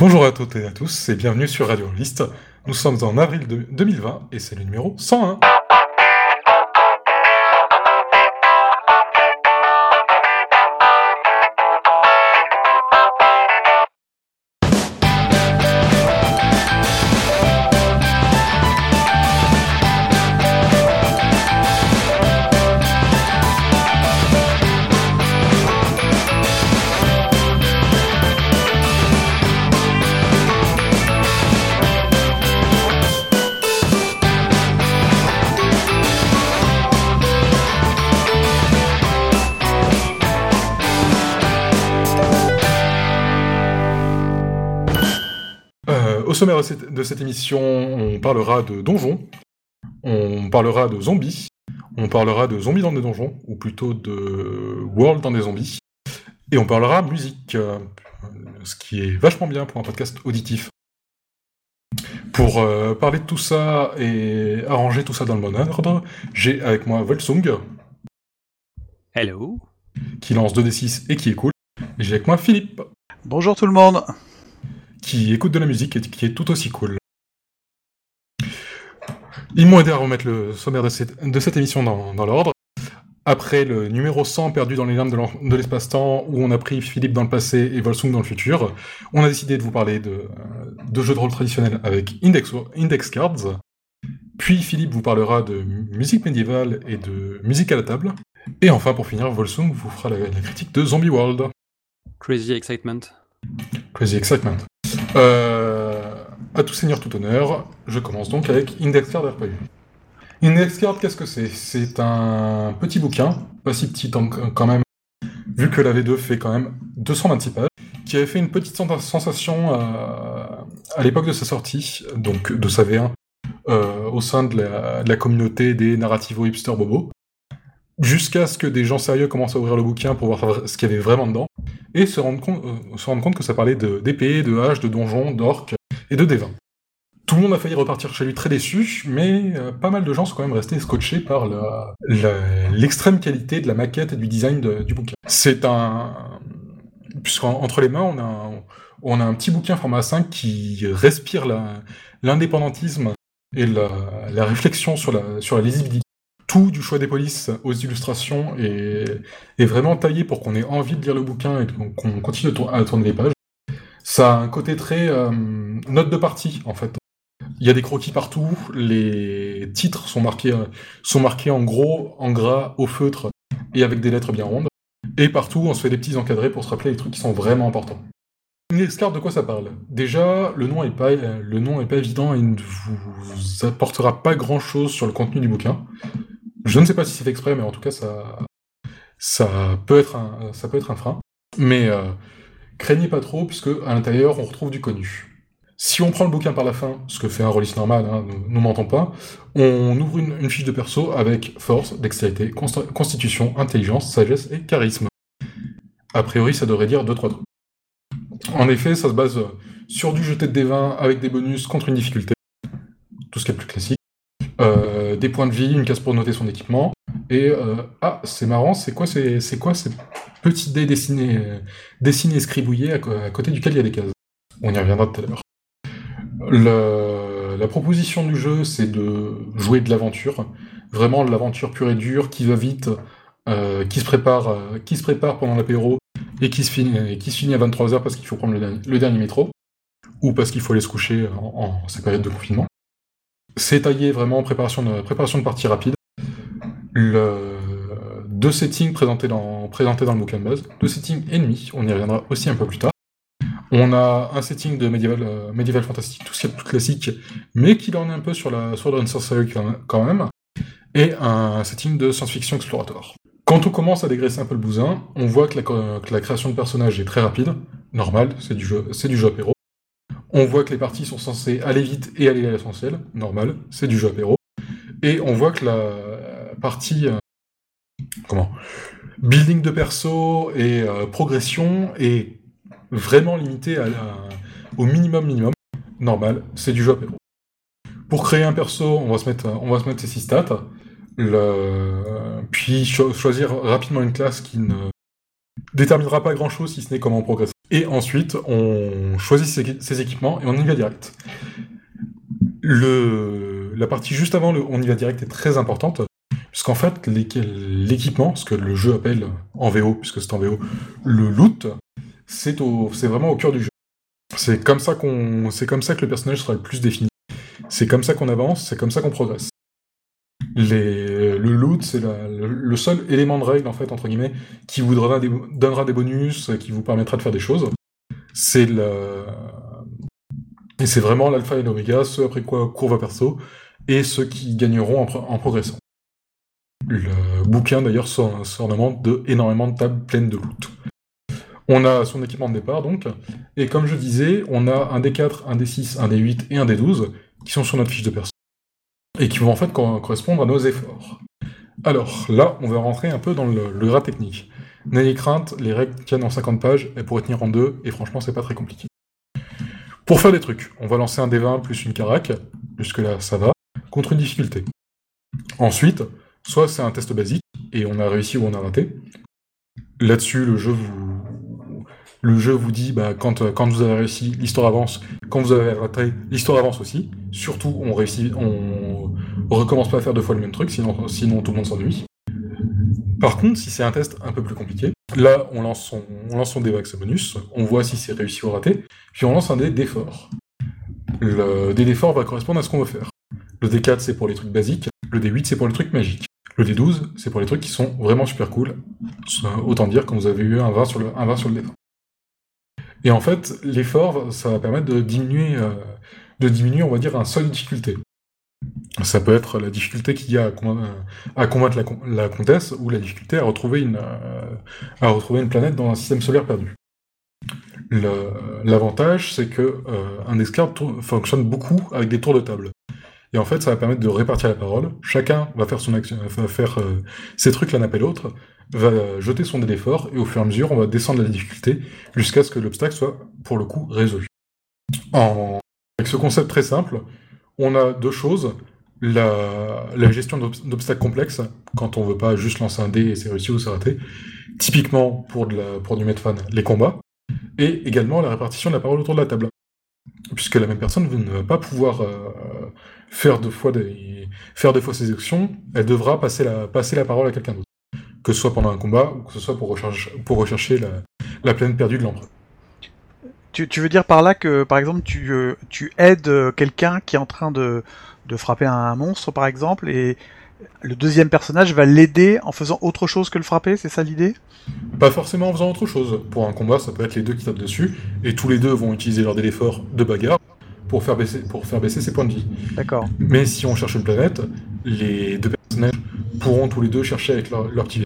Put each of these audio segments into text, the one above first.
Bonjour à toutes et à tous et bienvenue sur Radio List. Nous sommes en avril de 2020 et c'est le numéro 101. Sommaire de cette, de cette émission, on parlera de donjons, on parlera de zombies, on parlera de zombies dans des donjons, ou plutôt de world dans des zombies, et on parlera musique, euh, ce qui est vachement bien pour un podcast auditif. Pour euh, parler de tout ça et arranger tout ça dans le bon ordre, j'ai avec moi Volsung, Hello. qui lance 2d6 et qui est cool, et j'ai avec moi Philippe, Bonjour tout le monde. Qui écoute de la musique et qui est tout aussi cool. Ils m'ont aidé à remettre le sommaire de cette, de cette émission dans, dans l'ordre. Après le numéro 100 perdu dans les limbes de l'espace-temps, où on a pris Philippe dans le passé et Volsung dans le futur, on a décidé de vous parler de, de jeux de rôle traditionnels avec Index, Index Cards. Puis Philippe vous parlera de musique médiévale et de musique à la table. Et enfin, pour finir, Volsung vous fera la, la critique de Zombie World. Crazy excitement. Crazy Excitement. Euh, à tout seigneur, tout honneur, je commence donc avec Index Card RPG. Index Card, qu'est-ce que c'est? C'est un petit bouquin, pas si petit quand même, vu que la V2 fait quand même 226 pages, qui avait fait une petite sen- sensation euh, à l'époque de sa sortie, donc de sa V1, euh, au sein de la, de la communauté des narrativo hipster bobo, jusqu'à ce que des gens sérieux commencent à ouvrir le bouquin pour voir ce qu'il y avait vraiment dedans et se rendre compte, euh, que ça parlait de- d'épées, de haches, de donjons, d'orques et de dévins. Tout le monde a failli repartir chez lui très déçu, mais euh, pas mal de gens sont quand même restés scotchés par l'extrême qualité de la maquette et du design de- du bouquin. C'est un... Puisqu'entre les mains, on a, un, petit bouquin format 5 qui respire l'indépendantisme et la, réflexion sur la lisibilité. Tout du choix des polices aux illustrations est, vraiment taillé pour qu'on ait envie de lire le bouquin et qu'on continue à tourner les pages. Ça a un côté très euh, note de partie, en fait. Il y a des croquis partout, les titres sont marqués, en gros, en gras, au feutre, et avec des lettres bien rondes. Et partout, on se fait des petits encadrés pour se rappeler les trucs qui sont vraiment importants. Card, de quoi ça parle? Déjà, le nom est pas, pas évident et ne vous apportera pas grand chose sur le contenu du bouquin. Je ne sais pas si c'est exprès, mais en tout cas, ça, ça peut être un, frein. Mais euh, craignez pas trop, puisque à l'intérieur, on retrouve du connu. Si on prend le bouquin par la fin, ce que fait un rôliste normal, hein, nous mentons pas, on ouvre une, fiche de perso avec force, dextérité, const- constitution, intelligence, sagesse et charisme. A priori, ça devrait dire 2-3 trucs. En effet, ça se base sur du jeté de des 20 avec des bonus contre une difficulté, tout ce qui est plus classique. Euh, des points de vie, une case pour noter son équipement, et euh, ah, c'est marrant, c'est quoi, ces- c'est quoi ces petits dés dessinés, euh, dessinés et à, côté duquel il y a des cases? On y reviendra tout à l'heure. Le- la proposition du jeu, c'est de jouer de l'aventure, vraiment de l'aventure pure et dure, qui va vite, euh, qui se prépare, qui se prépare pendant l'apéro et qui se finit, qui se finit à 23h parce qu'il faut prendre le dernier, métro ou parce qu'il faut aller se coucher en, en ces périodes de confinement. C'est taillé vraiment en préparation de, partie rapide. Deux settings présentés dans, le bouquin de base, deux settings ennemis, on y reviendra aussi un peu plus tard. On a un setting de médiéval, euh, fantastique, tout ce qui est plus classique, mais qui en est un peu sur la Sword and Sorcery quand même, et un setting de science-fiction exploratoire. Quand on commence à dégraisser un peu le bousin, on voit que la, création de personnages est très rapide, normal, c'est du c'est du jeu apéro. On voit que les parties sont censées aller vite et aller à l'essentiel, normal, c'est du jeu apéro. Et on voit que la partie euh, comment building de perso et euh, progression est vraiment limitée au minimum minimum. Normal, c'est du jeu apéro. Pour créer un perso, on va se mettre, on va se mettre ses six stats. Le... Puis cho- choisir rapidement une classe qui ne déterminera pas grand chose si ce n'est comment progresser. Et ensuite, on choisit ses, équipements et on y va direct. Le, la partie juste avant le on y va direct est très importante, puisqu'en fait, l'équipement, ce que le jeu appelle en VO, puisque c'est en VO, le loot, c'est vraiment au cœur du jeu. C'est comme c'est comme ça que le personnage sera le plus défini. C'est comme ça qu'on avance, c'est comme ça qu'on progresse. Le loot, c'est le seul élément de règle, en fait, entre guillemets, qui vous donnera des, bonus, qui vous permettra de faire des choses. C'est le... Et c'est vraiment l'alpha et l'oméga, ce après quoi court perso, et ceux qui gagneront en, progressant. Le bouquin, d'ailleurs, s'ornemente de énormément de tables pleines de loot. On a son équipement de départ, donc, et comme je disais, on a un D4, un D6, un D8 et un D12, qui sont sur notre fiche de perso et qui vont en fait correspondre à nos efforts. Alors là, on va rentrer un peu dans le, gras technique. N'ayez crainte, les règles tiennent en 50 pages, elles pourraient tenir en deux, et franchement, c'est pas très compliqué. Pour faire des trucs, on va lancer un D20 plus une carac, jusque-là ça va, contre une difficulté. Ensuite, soit c'est un test basique, et on a réussi ou on a raté. Là-dessus, le jeu vous, le jeu vous dit bah, quand, euh, quand vous avez réussi, l'histoire avance. Quand vous avez raté, l'histoire avance aussi. Surtout, on réussit, on, recommence pas à faire deux fois le même truc, sinon, tout le monde s'ennuie. Par contre, si c'est un test un peu plus compliqué, là, on lance son, on lance son bonus, on voit si c'est réussi ou raté, puis on lance un dé d'effort. Le dé d'effort va correspondre à ce qu'on veut faire. Le D4, c'est pour les trucs basiques, le D8, c'est pour les trucs magiques. Le D12, c'est pour les trucs qui sont vraiment super cool. Autant dire quand vous avez eu un 20 sur le, un 20 sur le D20. Et en fait, l'effort, ça va permettre de diminuer, euh, de diminuer, on va dire, un seuil de difficulté. Ça peut être la difficulté qu'il y a à, combattre la, comtesse ou la difficulté à retrouver une, euh, à retrouver une planète dans un système solaire perdu. L'avantage, c'est que euh, un escarpe fonctionne beaucoup avec des tours de table. Et en fait, ça va permettre de répartir la parole. Chacun va faire son action, va faire ses trucs l'un après l'autre, va jeter son dé d'effort, et au fur et à mesure, on va descendre la difficulté jusqu'à ce que l'obstacle soit, pour le coup, résolu. Avec ce concept très simple, on a deux choses. La, gestion d'obstacles complexes, quand on veut pas juste lancer un dé et c'est réussi ou c'est raté. Typiquement, pour, de la, pour du Medfan, les combats. Et également la répartition de la parole autour de la table. Puisque la même personne ne va pas pouvoir euh, faire, deux fois des, faire deux fois ses actions, elle devra passer la, passer la parole à quelqu'un d'autre que ce soit pendant un combat ou que ce soit pour, rechercher, pour rechercher la, la plaine perdue de l'empereur. Tu, tu, veux dire par là que, par exemple, tu, euh, tu aides euh, quelqu'un qui est en train de, de frapper un monstre, par exemple, et le deuxième personnage va l'aider en faisant autre chose que le frapper, c'est ça l'idée? Pas forcément en faisant autre chose. Pour un combat, ça peut être les deux qui tapent dessus, et tous les deux vont utiliser leur délai fort de bagarre pour faire baisser, pour faire baisser ses points de vie. D'accord. Mais si on cherche une planète, les deux personnages pourront tous les deux chercher avec leur, leur petit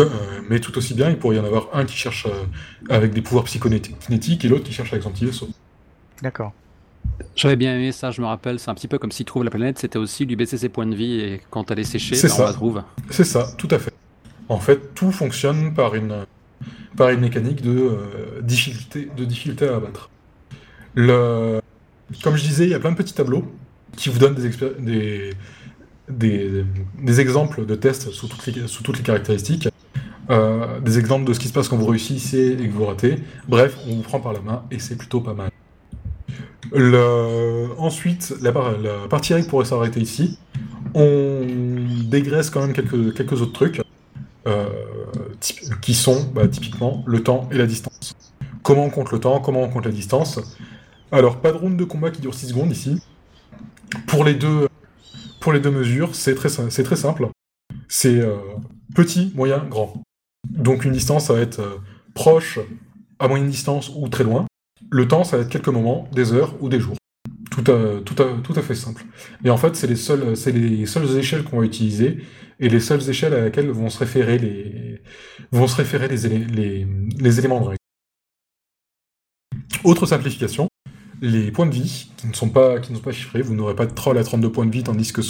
euh, mais tout aussi bien, il pourrait y en avoir un qui cherche euh, avec des pouvoirs psychonétiques et l'autre qui cherche avec son petit vaisseau. D'accord. J'avais bien aimé ça, je me rappelle, c'est un petit peu comme s'il trouve la planète, c'était aussi lui baisser ses points de vie et quand elle est séchée, ben, on la trouve. C'est ça, tout à fait. En fait, tout fonctionne par une, par une mécanique de, euh, difficulté, de difficulté à abattre. Le... Comme je disais, il y a plein de petits tableaux qui vous donnent des, des, des, exemples de tests sous toutes les, caractéristiques, euh, des exemples de ce qui se passe quand vous réussissez et que vous ratez. Bref, on vous prend par la main et c'est plutôt pas mal. Ensuite, la, partie règle pourrait s'arrêter ici. On dégraisse quand même quelques, quelques autres trucs euh, qui sont bah, typiquement le temps et la distance. Comment on compte le temps, comment on compte la distance? Alors, pas de round de combat qui dure 6 secondes ici. Pour les deux, les deux mesures, c'est très, simple. C'est euh, petit, moyen, grand. Donc une distance, ça va être euh, proche, à moyenne distance ou très loin. Le temps, ça va être quelques moments, des heures ou des jours. Tout à, tout tout à fait simple. Et en fait, c'est les seules, c'est les seules échelles qu'on va utiliser et les seules échelles à laquelle vont se référer les, vont se référer les, les, les éléments de règle. Autre simplification, les points de vie qui ne sont pas, qui ne sont pas chiffrés. Vous n'aurez pas de troll à 32 points de vie, tandis que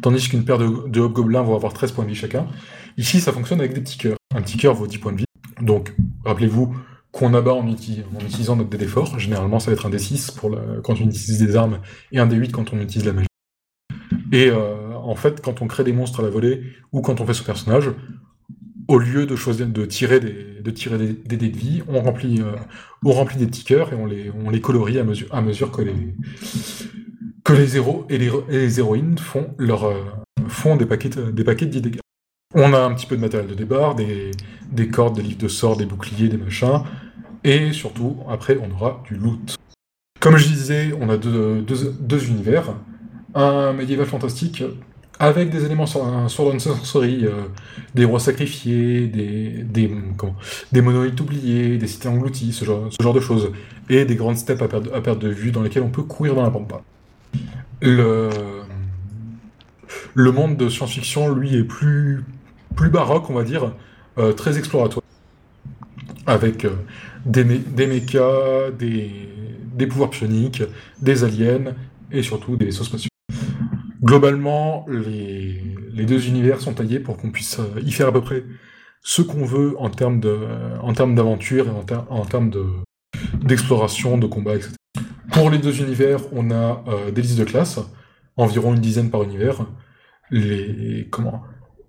tandis qu'une paire de, de hobgoblins vont avoir 13 points de vie chacun. Ici, ça fonctionne avec des petits cœurs. Un petit cœur vaut 10 points de vie. Donc, rappelez-vous qu'on abat en, utilisant notre dé d'effort. Généralement, ça va être un D6 pour quand on utilise des armes et un D8 quand on utilise la magie. Et euh, en fait, quand on crée des monstres à la volée ou quand on fait son personnage, au lieu de choisir de tirer des, de dés de vie, on remplit, remplit des petits cœurs et on les, colorie à mesure, que les, que héros et les, héroïnes font, leur, font des paquets, des paquets de 10 dégâts. On a un petit peu de matériel de débarre, des, des cordes, des livres de sorts, des boucliers, des machins, et surtout, après, on aura du loot. Comme je disais, on a deux, univers. Un médiéval fantastique avec des éléments sur, sur Sorcery, euh, des rois sacrifiés, des, des, monolithes oubliés, des cités englouties, ce genre, de choses. Et des grandes steppes à perte, de vue dans lesquelles on peut courir dans la pampa. Le, monde de science-fiction, lui, est plus, baroque, on va dire, euh, très exploratoire. Avec euh, des, des mechas, des, pouvoirs psioniques, des aliens et surtout des vaisseaux spatiaux. Globalement, les, deux univers sont taillés pour qu'on puisse euh, y faire à peu près ce qu'on veut en termes d'aventure et en, termes de, d'exploration, de combat, etc. Pour les deux univers, on a euh, des listes de classes, environ une dizaine par univers. Les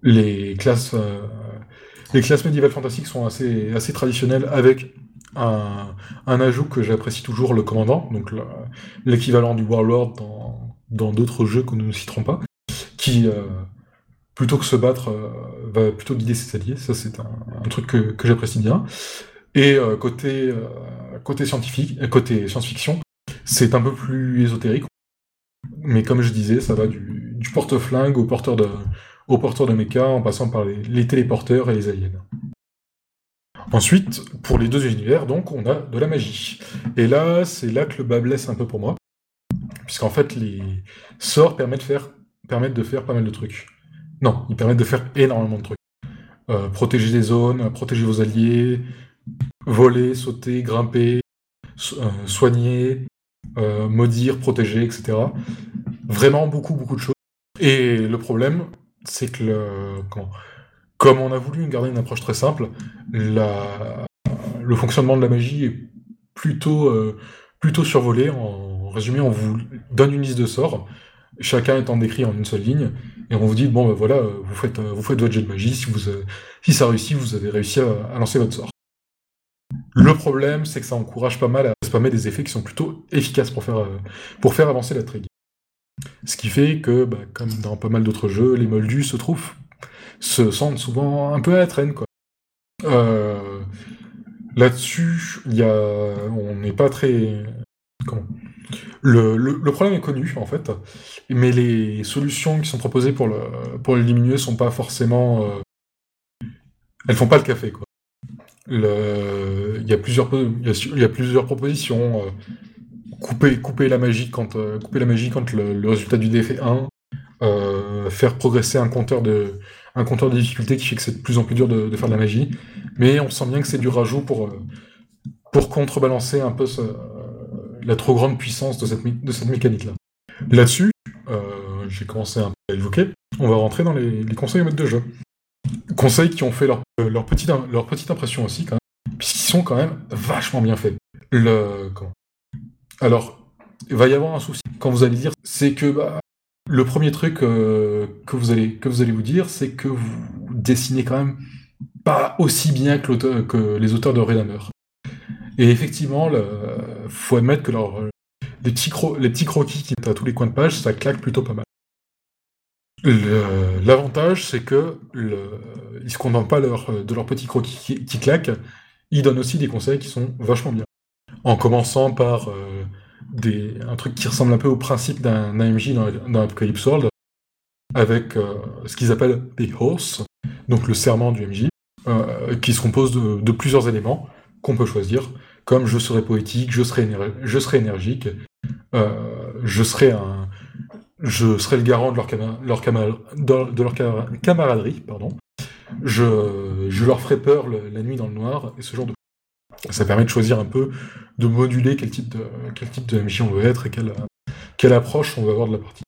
euh, classes médiévales fantastiques sont assez assez traditionnelles avec un, ajout que j'apprécie toujours, le commandant, donc l'équivalent du Warlord dans d'autres jeux que nous ne citerons pas, qui, euh, plutôt que se battre, euh, va plutôt guider ses alliés. Ça, c'est un, truc que, j'apprécie bien. Et euh, côté, côté scientifique, côté science-fiction, c'est un peu plus ésotérique. Mais comme je disais, ça va du, porte-flingue au porteur de, au porteur de mecha, en passant par les téléporteurs et les aliens. Ensuite, pour les deux univers, donc, on a de la magie. Et là, c'est là que le bas blesse un peu pour moi. Puisqu'en fait, les sorts permettent de, faire, permettent de faire pas mal de trucs. Non, ils permettent de faire énormément de trucs. Euh, protéger des zones, protéger vos alliés, voler, sauter, grimper, euh, soigner, euh, maudire, protéger, etc. Vraiment beaucoup, beaucoup de choses. Et le problème, c'est que le, comme on a voulu garder une approche très simple, le fonctionnement de la magie est plutôt, plutôt survolé. En résumé, on vous donne une liste de sorts, chacun étant décrit en une seule ligne, et on vous dit, bon, ben voilà, vous faites, vous faites votre jet de magie, si, vous, si ça réussit, vous avez réussi à, lancer votre sort. Le problème, c'est que ça encourage pas mal à spammer des effets qui sont plutôt efficaces pour faire, euh, pour faire avancer la trigue. Ce qui fait que, bah, comme dans pas mal d'autres jeux, les moldus se trouvent se sentent souvent un peu à la traîne, quoi. Euh, là-dessus, y a, on n'est pas très, comment? Le, le, problème est connu en fait, mais les solutions qui sont proposées pour le pour l'éliminer sont pas forcément, euh, elles font pas le café quoi. Le, il y a plusieurs propositions. Euh, couper couper la magie quand couper la magie quand le, le résultat du dé fait 1, euh, faire progresser un compteur de un difficulté qui fait que c'est de plus en plus dur de, faire de la magie, mais on sent bien que c'est du rajout pour euh, pour contrebalancer un peu la trop grande puissance de cette, mécanique-là. Là-dessus, euh, j'ai commencé à évoquer, on va rentrer dans les, conseils au mode de jeu. Conseils qui ont fait leur, leur, petite, impression aussi, puisqu'ils sont quand même vachement bien faits. Le, Alors, il va y avoir un souci quand vous allez dire, c'est que bah, le premier truc euh, que, vous allez, vous dire, c'est que vous dessinez quand même pas aussi bien que, que les auteurs de Redhammer. Et effectivement, il faut admettre que les, petits croquis qui sont à tous les coins de page, ça claque plutôt pas mal. L'avantage, c'est que le, ils se contentent pas de leurs petits croquis qui, claquent, ils donnent aussi des conseils qui sont vachement bien. En commençant par euh, un truc qui ressemble un peu au principe d'un AMJ dans, Apocalypse World, avec euh, ce qu'ils appellent des horse, donc le serment du MJ, euh, qui se compose de, plusieurs éléments qu'on peut choisir, comme je serai poétique, je serai, je serai énergique, euh, je serai un, je serai le garant de leur, de leur camaraderie, pardon. Je, je leur ferai peur la nuit dans le noir et ce genre de ça permet de choisir un peu, de moduler quel type de, quel type de MJ on veut être et quelle, quelle approche on veut avoir de la partie.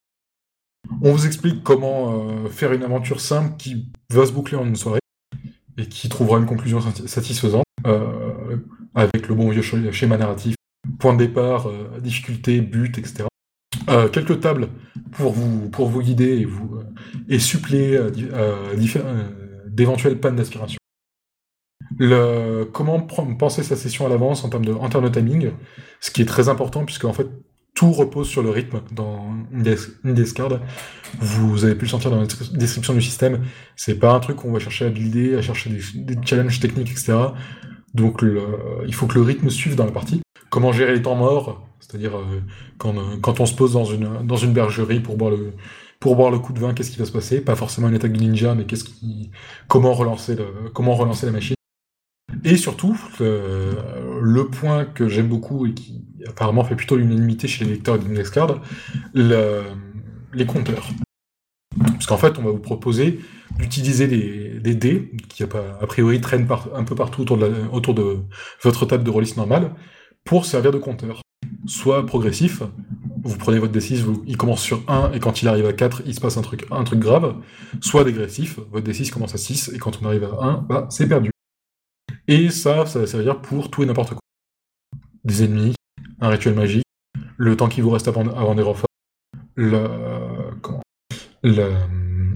On vous explique comment euh, faire une aventure simple qui va se boucler en une soirée et qui trouvera une conclusion satisfaisante euh, avec le bon vieux schéma narratif, point de départ, euh, difficulté, but, etc. quelques tables pour vous, pour vous guider et, vous, et suppléer d'éventuelles pannes d'aspiration. Comment penser sa session à l'avance en termes de, en termes de timing, ce qui est très important puisque en fait tout repose sur le rythme dans une discard. Vous avez pu le sentir dans la description du système. C'est pas un truc qu'on va chercher à builder, à chercher des, challenges techniques, etc. Donc il faut que le rythme suive dans la partie. Comment gérer les temps morts, c'est-à-dire euh, quand, euh, quand on se pose dans une, bergerie pour boire le, coup de vin, qu'est-ce qui va se passer? Pas forcément une attaque de ninja, mais qu'est-ce qui, comment relancer la machine? Et surtout, le, point que j'aime beaucoup et qui apparemment fait plutôt l'unanimité chez les lecteurs d'Indexcard, le, les compteurs. Parce qu'en fait, on va vous proposer d'utiliser des, dés qui, a priori, traînent un peu partout autour de, votre table de release normale pour servir de compteur. Soit progressif, vous prenez votre D6, il commence sur 1 et quand il arrive à 4, il se passe un truc, un truc grave. Soit dégressif, votre D6 commence à 6 et quand on arrive à 1, bah, c'est perdu. Et ça, ça va servir pour tout et n'importe quoi. Des ennemis, un rituel magique, le temps qui vous reste avant, avant des renforts, le, comment,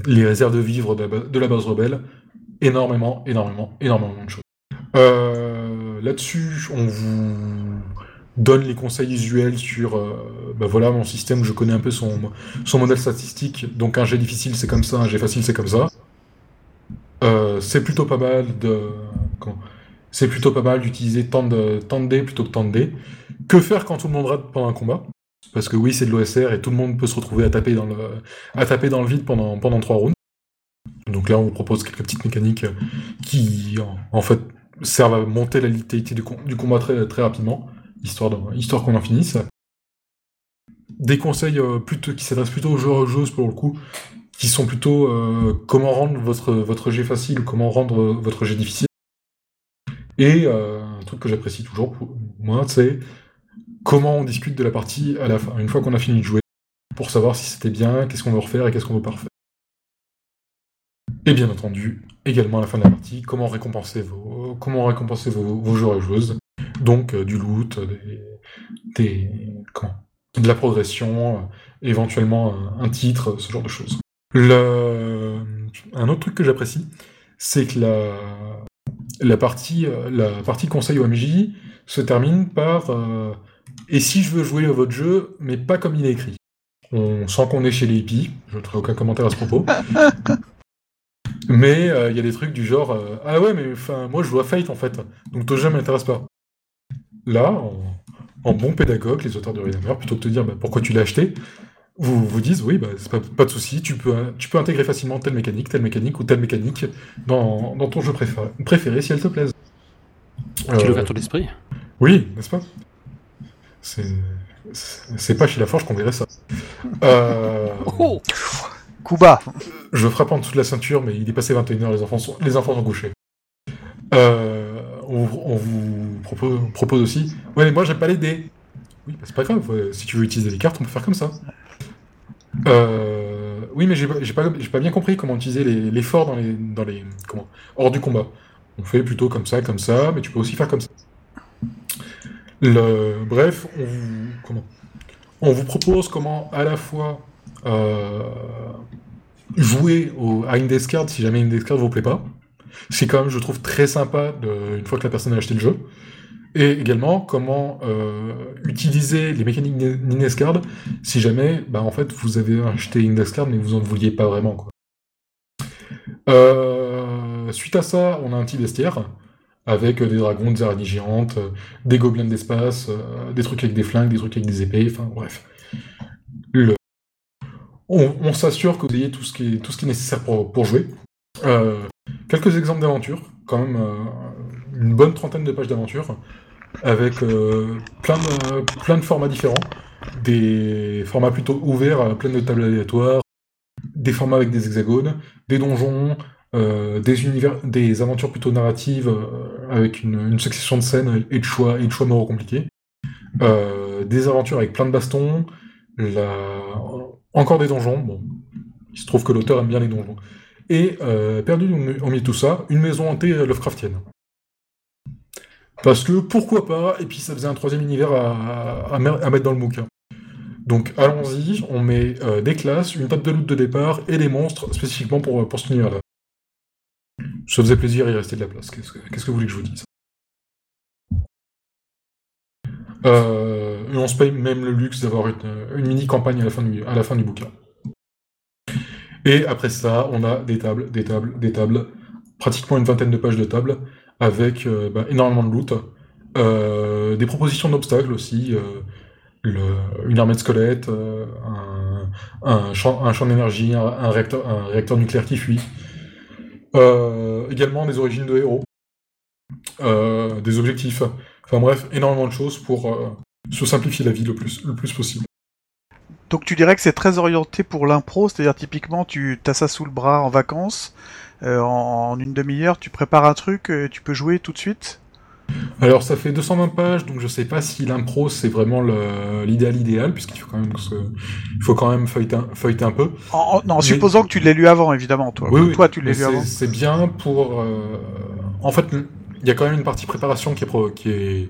les réserves de vivre de la, base rebelle, énormément, énormément, énormément de choses. Euh, là-dessus, on vous donne les conseils usuels sur, euh, bah voilà, mon système, je connais un peu son, son modèle statistique, donc un jet difficile c'est comme ça, un jet facile c'est comme ça. Euh, c'est plutôt pas mal de c'est plutôt pas mal d'utiliser tant de, tant de dés plutôt que tant de dés. Que faire quand tout le monde rate pendant un combat? Parce que oui, c'est de l'OSR et tout le monde peut se retrouver à taper dans le, à taper dans le vide pendant, pendant trois rounds. Donc là, on vous propose quelques petites mécaniques qui, en, fait, servent à monter la vitalité du, combat très, très rapidement, histoire, histoire qu'on en finisse. Des conseils euh, plutôt, qui s'adressent plutôt aux joueurs et joueuses pour le coup, qui sont plutôt euh, comment rendre votre, votre jet facile, comment rendre votre jet difficile. Et euh, un truc que j'apprécie toujours, pour moi, c'est comment on discute de la partie à la fin, une fois qu'on a fini de jouer, pour savoir si c'était bien, qu'est-ce qu'on veut refaire et qu'est-ce qu'on veut pas. Et bien entendu, également à la fin de la partie, comment récompenser vos, comment récompenser vos, joueurs et joueuses. Donc euh, du loot, des, de la progression, euh, éventuellement un, titre, ce genre de choses. Un autre truc que j'apprécie, c'est que la, la partie, euh, la partie conseil au MJ se termine par euh, Et si je veux jouer à votre jeu, mais pas comme il est écrit On sent qu'on est chez les hippies, je ne ferai aucun commentaire à ce propos. mais euh, il y a des trucs du genre Ah ouais, mais enfin, moi je joue à Fate en fait, donc ton jeu m'intéresse pas. Là, en, bon pédagogue, les auteurs de Redeemer, plutôt que de te dire bah, pourquoi tu l'as acheté, vous vous disent oui, bah, c'est pas, pas, de souci, tu peux, tu peux intégrer facilement telle mécanique, telle mécanique ou telle mécanique dans, dans ton jeu préféré, préféré si elle te plaise. Quelle ouverture d'esprit Oui, n'est-ce pas? C'est pas chez la Forge qu'on verrait ça. Euh... Oh Kuba Je frappe en dessous de la ceinture, mais il est passé 21h, les enfants sont, les enfants sont couchés. Euh, on, on, vous propose, propose aussi. Ouais, mais moi j'aime pas les dés. Oui, bah, c'est pas grave, si tu veux utiliser les cartes, on peut faire comme ça. Euh, oui, mais j'ai pas, pas, bien compris comment utiliser l'effort dans les, dans les. Comment Hors du combat. On fait plutôt comme ça, comme ça, mais tu peux aussi faire comme ça. Bref, on vous, propose comment à la fois euh, jouer à Indescard si jamais Indescard ne vous plaît pas. C'est quand même, je trouve, très sympa une fois que la personne a acheté le jeu. Et également, comment euh, utiliser les mécaniques d'Indexcard si jamais, bah, en fait, vous avez acheté Indexcard mais vous en vouliez pas vraiment. Quoi. Euh, suite à ça, on a un petit bestiaire avec des dragons, des araignées géantes, des gobelins d'espace, euh, des trucs avec des flingues, des trucs avec des épées, enfin bref. On, s'assure que vous ayez tout ce qui est, ce qui est nécessaire pour, jouer. quelques exemples d'aventure, quand même une bonne trentaine de pages d'aventure avec euh, plein, de, plein formats différents. Des formats plutôt ouverts, euh, plein de tables aléatoires, des formats avec des hexagones, des donjons, euh, des, aventures plutôt narratives avec une, succession de scènes et de choix, moraux compliqués. des aventures avec plein de bastons, encore des donjons. Bon, il se trouve que l'auteur aime bien les donjons. Et perdu au milieu de tout ça, une maison hantée Lovecraftienne. Parce que pourquoi pas, et puis ça faisait un troisième univers à, mettre dans le bouquin. Donc allons-y, on met euh, des classes, une table de loot de départ et des monstres spécifiquement pour, pour cet univers-là. Ça faisait plaisir, il restait de la place. Qu'est-ce que, que vous voulez que je vous dise? Euh, on se paye même le luxe d'avoir une, fin du, à la fin du bouquin. Et après ça, on a des tables, des tables, des tables, pratiquement une vingtaine de pages de tables, avec euh, bah, énormément de loot, euh, des propositions d'obstacles aussi, une armée de squelettes, un, champ, d'énergie, un réacteur nucléaire qui fuit, également des origines de héros, des objectifs, Enfin bref, énormément de choses pour euh, se simplifier la vie le plus, le plus possible. Donc tu dirais que c'est très orienté pour l'impro, c'est-à-dire typiquement tu as ça sous le bras en vacances, euh, en, une demi-heure tu prépares un truc, euh, tu peux jouer tout de suite? Alors ça fait 220 pages, donc je sais pas si l'impro c'est vraiment l'idéal idéal, puisqu'il faut quand même il faut quand même feuilleter un, feuilleter un peu. En, non, supposant que tu l'aies lu avant, évidemment, toi. Oui, toi tu l'as lu avant. C'est bien pour. En fait, il y a quand même une partie préparation qui est, qui est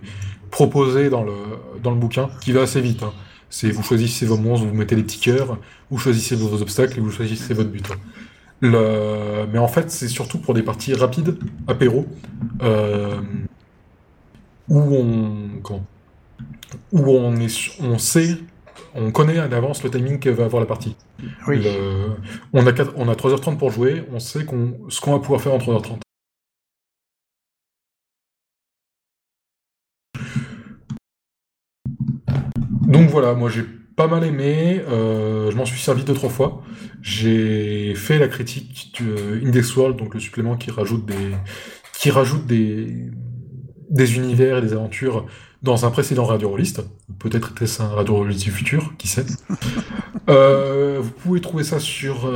proposée dans le, dans le bouquin, qui va assez vite. Hein. C'est vous choisissez vos monstres, vous mettez des petits cœurs, vous choisissez vos obstacles et vous choisissez votre but. Le... Mais en fait, c'est surtout pour des parties rapides, apéro, euh, où on où on est, on sait, on connaît à l'avance le timing que va avoir la partie. Oui. On a on a 3h30 pour jouer, on sait qu'on ce qu'on va pouvoir faire en 3h30. Donc voilà, moi j'ai pas mal aimé, euh, je m'en suis servi deux trois fois. J'ai fait la critique du euh, Index World, donc le supplément qui rajoute des qui rajoute des des univers et des aventures dans un précédent Radio Rollist. Peut-être était-ce un Radio Rollist du futur, qui sait. Euh, vous pouvez trouver ça sur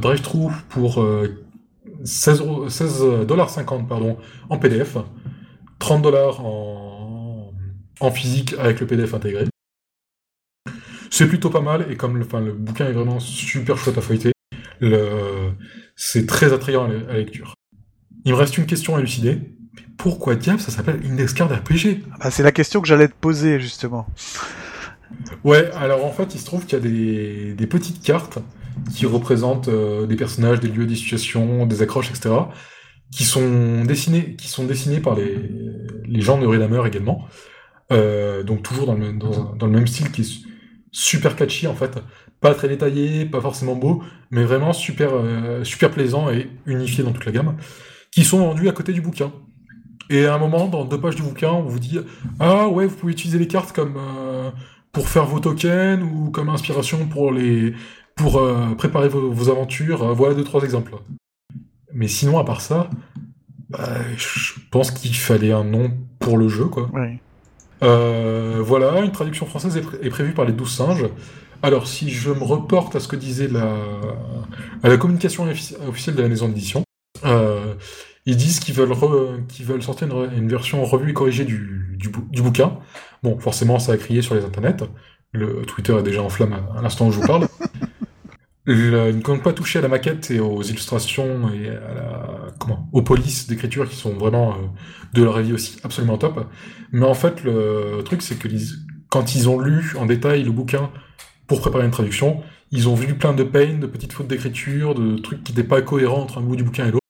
DriveThru pour 16,50$ pardon, en PDF, 30$ en, en physique avec le PDF intégré. C'est plutôt pas mal, et comme le, enfin, le bouquin est vraiment super chouette à feuilleter, c'est très attrayant à la, lecture. Il me reste une question à élucider. Pourquoi diable ça s'appelle Index Card RPG ah bah, C'est la question que j'allais te poser, justement. Ouais, alors en fait, il se trouve qu'il y a des, petites cartes qui représentent euh, des personnages, des lieux, des situations, des accroches, etc., qui sont dessinées, qui sont dessinées par les, les gens de Rhythammer également. Euh, donc toujours dans le, dans, dans le même style qui est super catchy en fait, pas très détaillé, pas forcément beau, mais vraiment super euh, super plaisant et unifié dans toute la gamme, qui sont vendus à côté du bouquin. Et à un moment, dans deux pages du bouquin, on vous dit ah ouais, vous pouvez utiliser les cartes comme euh, pour faire vos tokens ou comme inspiration pour les pour euh, préparer vos, aventures. Voilà deux trois exemples. Mais sinon, à part ça, bah, je pense qu'il fallait un nom pour le jeu quoi. Euh, voilà, une traduction française est, prévue par les douze singes. Alors, si je me reporte à ce que disait la, à la communication officielle de la maison d'édition, euh, ils disent qu'ils veulent, veulent sortir une, version revue et corrigée du, du, bouquin. Bon, forcément, ça a crié sur les internets. Le Twitter est déjà en flamme à l'instant où je vous parle. ils ne comptent pas toucher à la maquette et aux illustrations et à la, comment, aux polices d'écriture qui sont vraiment euh, de leur avis aussi absolument top. Mais en fait, le truc, c'est que quand ils ont lu en détail le bouquin pour préparer une traduction, ils ont vu plein de pain, de petites fautes d'écriture, de trucs qui n'étaient pas cohérents entre un bout du bouquin et l'autre.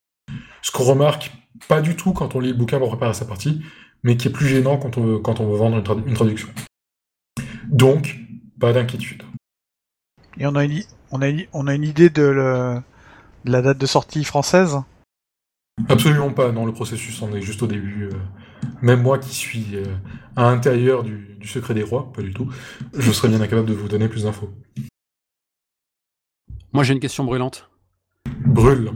Ce qu'on remarque pas du tout quand on lit le bouquin pour préparer sa partie, mais qui est plus gênant quand on veut, quand on veut vendre une, une traduction. Donc, pas d'inquiétude. Et on a une, on a, on a une idée de, la date de sortie française? Absolument pas, non, le processus en est juste au début. Euh. même moi qui suis euh, à l'intérieur du, secret des rois, pas du tout, je serais bien incapable de vous donner plus d'infos. Moi j'ai une question brûlante. Brûle.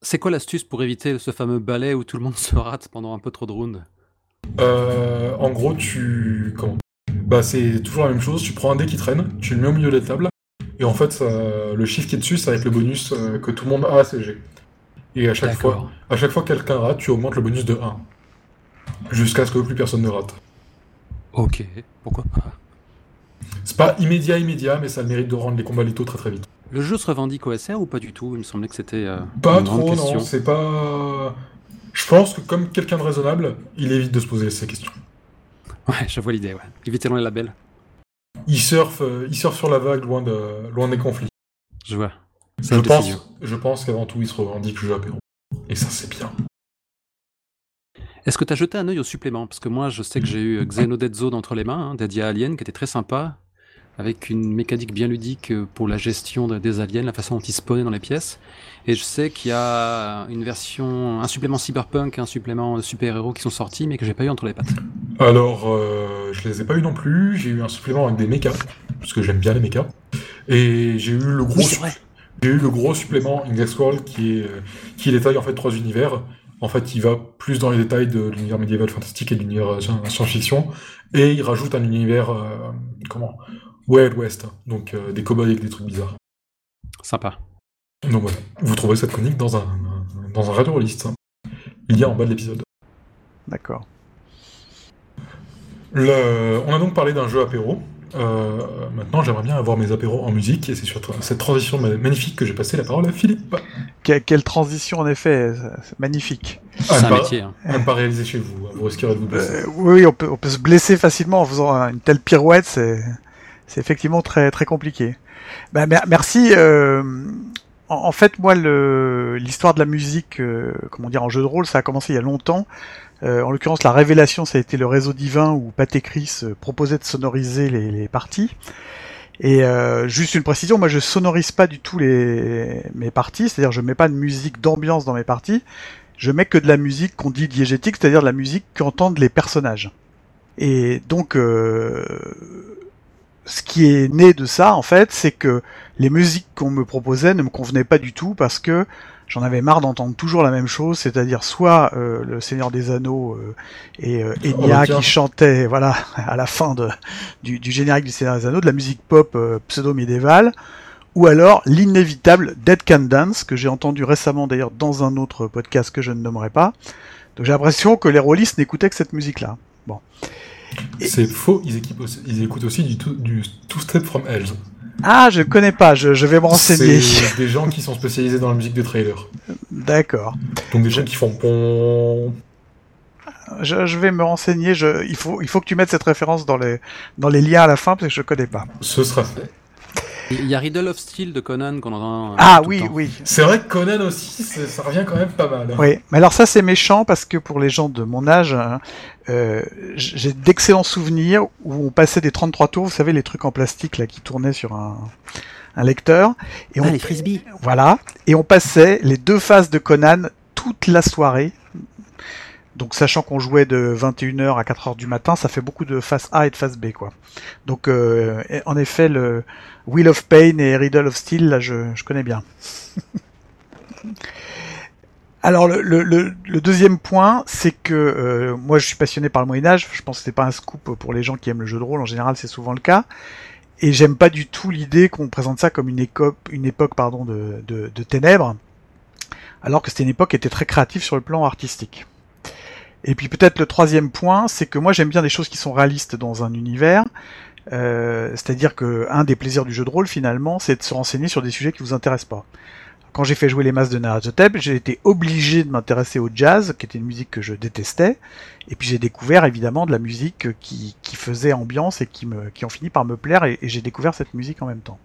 C'est quoi l'astuce pour éviter ce fameux balai où tout le monde se rate pendant un peu trop de rounds? Euh, En gros, tu. Comment? Bah, c'est toujours la même chose. Tu prends un dé qui traîne, tu le mets au milieu de la table, et en fait, le chiffre qui est dessus, ça va être le bonus euh, que tout le monde a à CG. Et à chaque fois, à chaque fois que quelqu'un rate, tu augmentes le bonus de 1. Jusqu'à ce que plus personne ne rate. Ok, pourquoi? Pas C'est pas immédiat, immédiat, mais ça a le mérite de rendre les combats létaux très très vite. Le jeu se revendique OSR ou pas du tout? Il me semblait que c'était. Euh, pas trop, non, c'est pas. Je pense que comme quelqu'un de raisonnable, il évite de se poser ces questions. Ouais, je vois l'idée, ouais. Les labels. Il surfe, euh, il surfe sur la vague loin, de, loin des conflits. Je vois. Je pense, je pense qu'avant tout, il se revendique jeu apéro. Et ça, c'est bien. Est-ce que tu as jeté un œil au supplément? Parce que moi, je sais que j'ai eu Xenodead Zone entre les mains, hein, dédié à Alien, qui était très sympa, avec une mécanique bien ludique pour la gestion des aliens, la façon dont ils spawnaient dans les pièces. Et je sais qu'il y a une version, un supplément cyberpunk, un supplément super-héros qui sont sortis, mais que j'ai pas eu entre les pattes. Alors, euh, je les ai pas eu non plus. J'ai eu un supplément avec des mechas, parce que j'aime bien les mechas. Et j'ai eu le gros, j'ai eu le gros supplément Index World qui est, qui détaille en fait trois univers. En fait, il va plus dans les détails de l'univers médiéval fantastique et de l'univers euh, science-fiction, et il rajoute un univers, euh, comment? Wild West, donc euh, des cowboys avec des trucs bizarres. Sympa. Donc voilà, vous trouverez cette chronique dans un, dans un radio Il y a en bas de l'épisode. D'accord. On a donc parlé d'un jeu apéro, euh, maintenant, j'aimerais bien avoir mes apéros en musique, et c'est surtout cette transition magnifique que j'ai passé la parole à Philippe. quelle transition, en effet, c'est magnifique. c'est un métier. Hein. À ne pas réaliser chez vous, hein. vous risquerez de vous blesser. Euh, oui, on peut, on peut se blesser facilement en faisant une telle pirouette, c'est, c'est effectivement très, très compliqué. Ben, merci. Euh, en, fait, moi, l'histoire de la musique, euh, comment dire, en jeu de rôle, ça a commencé il y a longtemps. Euh, en l'occurrence, la révélation, ça a été le réseau divin où Pathé Chris euh, proposait de sonoriser les, les parties. Et euh, juste une précision, moi je sonorise pas du tout les mes parties, c'est-à-dire je mets pas de musique d'ambiance dans mes parties, je mets que de la musique qu'on dit diégétique, c'est-à-dire de la musique qu'entendent les personnages. Et donc euh, ce qui est né de ça en fait, c'est que les musiques qu'on me proposait ne me convenaient pas du tout parce que j'en avais marre d'entendre toujours la même chose, c'est-à-dire soit euh, le Seigneur des Anneaux euh, et euh, Enya qui chantait, voilà, à la fin de, du, du, générique du Seigneur des Anneaux, de la musique pop euh, pseudo-médiévale, ou alors l'inévitable Dead Can Dance, que j'ai entendu récemment d'ailleurs dans un autre podcast que je ne nommerai pas. Donc j'ai l'impression que les rôlistes n'écoutaient que cette musique-là. Bon. C'est faux, ils, ils, écoutent aussi du, du Two Step from Hell. Ah, je connais pas, je, je vais me renseigner. C'est des gens qui sont spécialisés dans la musique de trailer. D'accord. Donc des gens qui font bon. Je, je, vais me renseigner. Je, il, faut, il faut que tu mettes cette référence dans les, dans les liens à la fin parce que je connais pas. Ce sera fait. Il y a Riddle of Steel de Conan qu'on entend. Euh, ah oui, oui. C'est vrai que Conan aussi, ça revient quand même pas mal. Hein. Oui, mais alors ça c'est méchant parce que pour les gens de mon âge, hein, euh, j'ai d'excellents souvenirs où on passait des 33 tours, vous savez les trucs en plastique là qui tournaient sur un, un lecteur. Et ah, on, les frisbees. Voilà, et on passait les deux phases de Conan toute la soirée. Donc sachant qu'on jouait de 21h à 4h du matin, ça fait beaucoup de face A et de face B quoi. Donc euh, en effet le Wheel of Pain et Riddle of Steel là je, je connais bien. Alors le, le, le, deuxième point, c'est que euh, moi je suis passionné par le Moyen Âge. Je pense que c'est pas un scoop pour les gens qui aiment le jeu de rôle. En général, c'est souvent le cas. Et j'aime pas du tout l'idée qu'on présente ça comme une, une époque pardon de, de ténèbres, alors que c'était une époque qui était très créative sur le plan artistique. Et puis peut-être le troisième point, c'est que moi j'aime bien des choses qui sont réalistes dans un univers. Euh, C'est-à-dire que un des plaisirs du jeu de rôle finalement, c'est de se renseigner sur des sujets qui vous intéressent pas. Quand j'ai fait jouer les masses de Narazotep, j'ai été obligé de m'intéresser au jazz, qui était une musique que je détestais, et puis j'ai découvert évidemment de la musique qui, qui faisait ambiance et qui, me, qui ont fini par me plaire, et, j'ai découvert cette musique en même temps.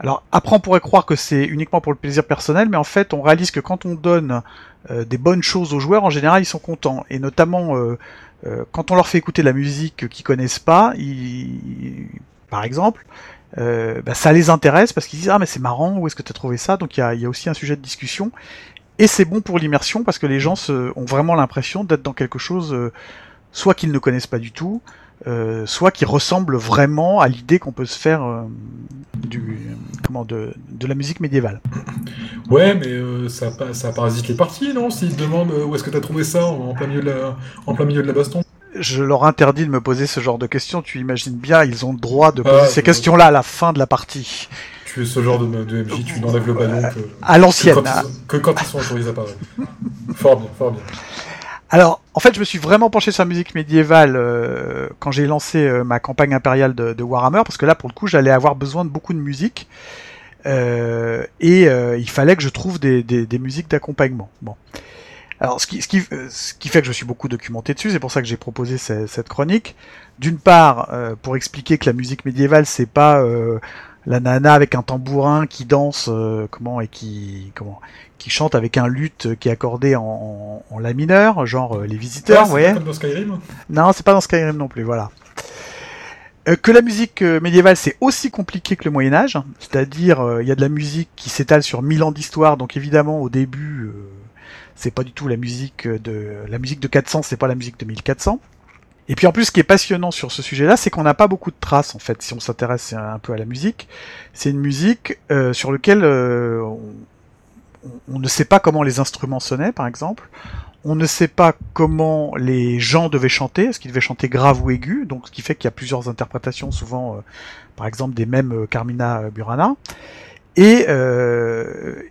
Alors après on pourrait croire que c'est uniquement pour le plaisir personnel, mais en fait on réalise que quand on donne euh, des bonnes choses aux joueurs, en général ils sont contents. Et notamment euh, euh, quand on leur fait écouter la musique qu'ils connaissent pas, ils... par exemple, bah, ça les intéresse parce qu'ils disent ah mais c'est marrant, où est-ce que tu as trouvé ça? Donc il y a, aussi un sujet de discussion. Et c'est bon pour l'immersion parce que les gens ont vraiment l'impression d'être dans quelque chose soit qu'ils ne connaissent pas du tout, euh, soit qui ressemble vraiment à l'idée qu'on peut se faire euh, du, comment, de, de, la musique médiévale. Ouais, mais euh, ça, ça parasite les parties, non? S'ils demandent où est-ce que tu as trouvé ça en plein, milieu de la, en plein milieu de la baston? Je leur interdis de me poser ce genre de questions. Tu imagines bien, ils ont le droit de poser ah, ces questions-là à la fin de la partie. Tu es ce genre de, de MJ, tu n'enlèves le ballon que, à l'ancienne. Que, quand ils sont autorisés à parler. fort bien, fort bien. Alors, en fait, je me suis vraiment penché sur la musique médiévale euh, quand j'ai lancé euh, ma campagne impériale de, Warhammer, parce que là, pour le coup, j'allais avoir besoin de beaucoup de musique. Euh, et il fallait que je trouve des, musiques d'accompagnement. Bon. Alors, ce qui, fait que je suis beaucoup documenté dessus, c'est pour ça que j'ai proposé cette chronique. D'une part, pour expliquer que la musique médiévale, c'est pas la nana avec un tambourin qui danse, euh, comment et qui comment qui chante avec un luth qui est accordé en, en la mineur, genre euh, les visiteurs, voyez. pas comme dans Skyrim Non, c'est pas dans Skyrim non plus, voilà. Euh, que la musique médiévale c'est aussi compliqué que le Moyen Âge, c'est-à-dire euh, il y a de la musique qui s'étale sur mille ans d'histoire, donc évidemment au début euh, c'est pas du tout la musique de la musique de 400, c'est pas la musique de 1400. Et puis en plus, ce qui est passionnant sur ce sujet-là, c'est qu'on n'a pas beaucoup de traces en fait. Si on s'intéresse un peu à la musique, c'est une musique euh, sur laquelle euh, on, ne sait pas comment les instruments sonnaient, par exemple. On ne sait pas comment les gens devaient chanter, est-ce qu'ils devaient chanter grave ou aigu, donc ce qui fait qu'il y a plusieurs interprétations, souvent, euh, par exemple, des mêmes euh, Carmina euh, Burana. Et, euh,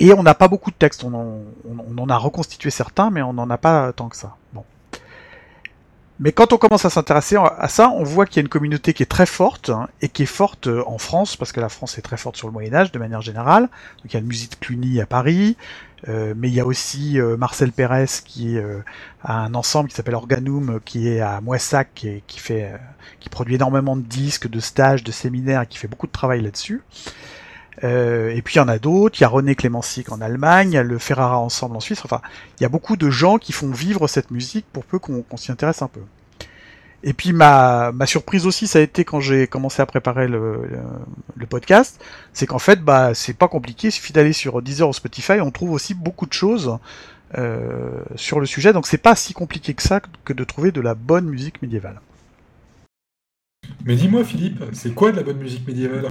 et on n'a pas beaucoup de textes, on, on en a reconstitué certains, mais on n'en a pas tant que ça. Mais quand on commence à s'intéresser à ça, on voit qu'il y a une communauté qui est très forte, hein, et qui est forte euh, en France, parce que la France est très forte sur le Moyen-Âge de manière générale. Donc il y a le musée de Cluny à Paris, euh, mais il y a aussi euh, Marcel Pérez qui a un ensemble qui s'appelle Organum, qui est à Moissac, qui, qui fait, qui produit énormément de disques, de stages, de séminaires, et qui fait beaucoup de travail là-dessus. Euh, et puis il y en a d'autres, il y a René Clémencic en Allemagne, il y a le Ferrara Ensemble en Suisse, enfin il y a beaucoup de gens qui font vivre cette musique pour peu qu'on s'y intéresse un peu. Et puis ma, ma surprise aussi, ça a été quand j'ai commencé à préparer le, le, le podcast, c'est qu'en fait, bah, c'est pas compliqué, il suffit d'aller sur Deezer ou Spotify, on trouve aussi beaucoup de choses euh, sur le sujet, donc c'est pas si compliqué que ça que de trouver de la bonne musique médiévale. Mais dis-moi, Philippe, c'est quoi de la bonne musique médiévale?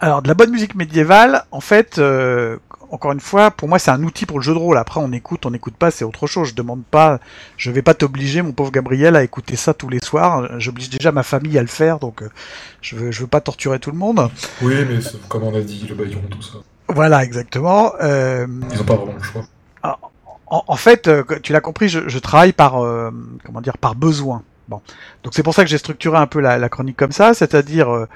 Alors, de la bonne musique médiévale, en fait, euh, encore une fois, pour moi, c'est un outil pour le jeu de rôle. Après, on écoute, on n'écoute pas, c'est autre chose. Je demande pas, je vais pas t'obliger, mon pauvre Gabriel, à écouter ça tous les soirs. J'oblige déjà ma famille à le faire, donc euh, je veux, je veux pas torturer tout le monde. Oui, mais comme on a dit, le baillon, tout ça. Voilà, exactement. Euh, Ils ont pas vraiment le choix. en, en fait, euh, tu l'as compris, je, je travaille par, euh, comment dire, par besoin. Bon, donc c'est pour ça que j'ai structuré un peu la, la chronique comme ça, c'est-à-dire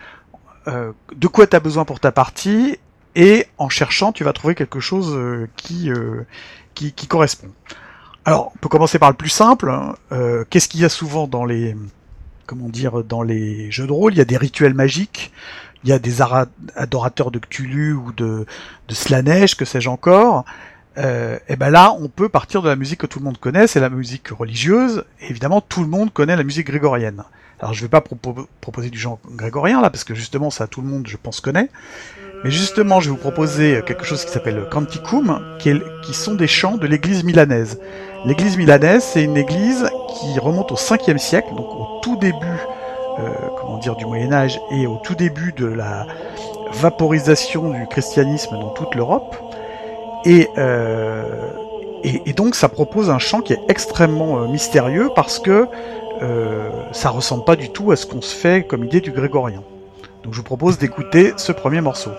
euh, de quoi tu as besoin pour ta partie, et en cherchant, tu vas trouver quelque chose euh, qui, euh, qui, correspond. Alors, on peut commencer par le plus simple. hein. Euh, Qu'est-ce qu'il y a souvent dans les, comment dire, dans les jeux de rôle? Il y a des rituels magiques. Il y a des adorateurs de Cthulhu ou de, de Slanesh, que sais-je encore. Euh, et ben là, on peut partir de la musique que tout le monde connaît, c'est la musique religieuse. Et évidemment, tout le monde connaît la musique grégorienne. Alors, je vais pas propo- proposer du genre grégorien là, parce que justement, ça tout le monde, je pense, connaît. Mais justement, je vais vous proposer quelque chose qui s'appelle le canticum, qui sont des chants de l'église milanaise. L'église milanaise, c'est une église qui remonte au 5e siècle, donc au tout début, euh, comment dire, du Moyen Âge et au tout début de la vaporisation du christianisme dans toute l'Europe. Et, euh, et donc, ça propose un chant qui est extrêmement euh, mystérieux parce que euh, ça ressemble pas du tout à ce qu'on se fait comme idée du grégorien. Donc, je vous propose d'écouter ce premier morceau.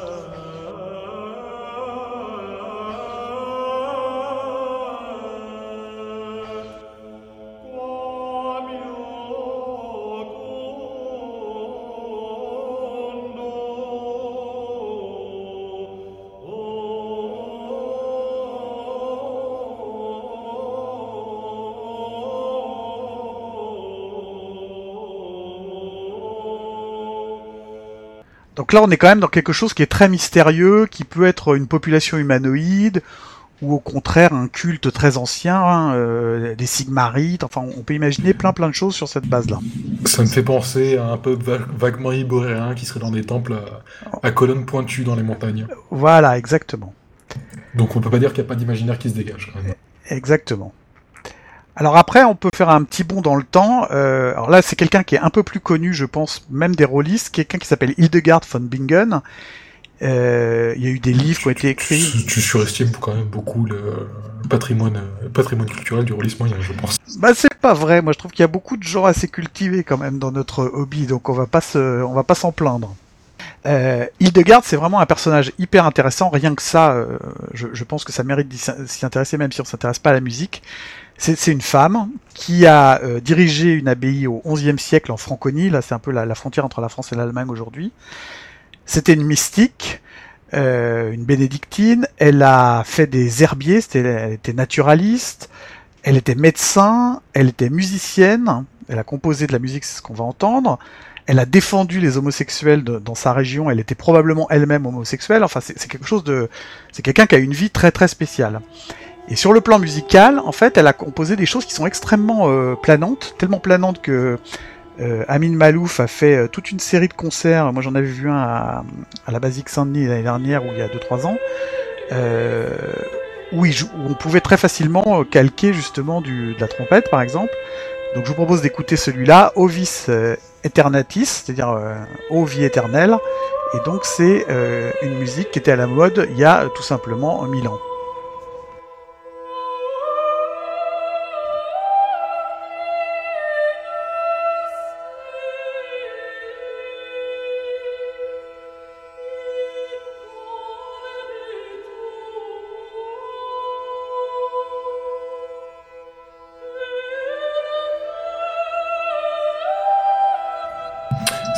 Donc là, on est quand même dans quelque chose qui est très mystérieux, qui peut être une population humanoïde, ou au contraire un culte très ancien, hein, euh, des Sigmarites, enfin on peut imaginer plein plein de choses sur cette base-là. Ça me fait penser à un peuple va- vaguement iboréen qui serait dans des temples à, à colonnes pointues dans les montagnes. Voilà, exactement. Donc on peut pas dire qu'il n'y a pas d'imaginaire qui se dégage quand même. Exactement. Alors après, on peut faire un petit bond dans le temps. Euh, alors là, c'est quelqu'un qui est un peu plus connu, je pense, même des rôlistes, quelqu'un qui s'appelle Hildegard von Bingen. Euh, il y a eu des livres qui ont été écrits. Tu, surestimes quand même beaucoup le patrimoine, euh, patrimoine culturel du rôlisme moyen, je pense. Bah c'est pas vrai. Moi, je trouve qu'il y a beaucoup de gens assez cultivés quand même dans notre hobby, donc on va pas se, on va pas s'en plaindre. Euh, Hildegard, c'est vraiment un personnage hyper intéressant. Rien que ça, euh, je, je pense que ça mérite d'y s'y intéresser, même si on s'intéresse pas à la musique. C'est une femme qui a euh, dirigé une abbaye au XIe siècle en Franconie. Là, c'est un peu la, frontière entre la France et l'Allemagne aujourd'hui. C'était une mystique, euh, une bénédictine. Elle a fait des herbiers. Elle était naturaliste. Elle était médecin. Elle était musicienne. Elle a composé de la musique, c'est ce qu'on va entendre. elle a défendu les homosexuels dans sa région. Elle était probablement elle-même homosexuelle. Enfin, c'est quelque chose de, c'est quelqu'un qui a une vie très très spéciale. Et sur le plan musical, en fait, elle a composé des choses qui sont extrêmement euh, planantes, tellement planantes que euh, Amin Malouf a fait euh, toute une série de concerts. Moi, j'en avais vu un à, à la Basique Saint-Denis l'année dernière, ou il y a 2-3 ans, euh, où, il où on pouvait très facilement euh, calquer justement du, de la trompette, par exemple. Donc, je vous propose d'écouter celui-là, Ovis Eternatis, c'est-à-dire Ô vie éternelle. Et donc, c'est une musique qui était à la mode il y a tout simplement 1000 ans.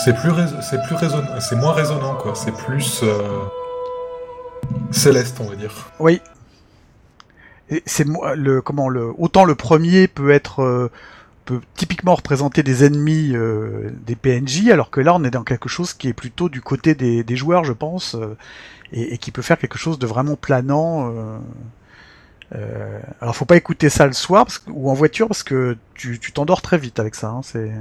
C'est plus, c'est plus c'est moins résonnant, quoi. C'est plus euh, céleste, on va dire. Oui. C'est le comment le autant le premier peut être euh, peut typiquement représenter des ennemis euh, des PNJ alors que là on est dans quelque chose qui est plutôt du côté des, joueurs je pense et qui peut faire quelque chose de vraiment planant euh, alors faut pas écouter ça le soir parce que- ou en voiture parce que tu tu t'endors très vite avec ça hein, c'est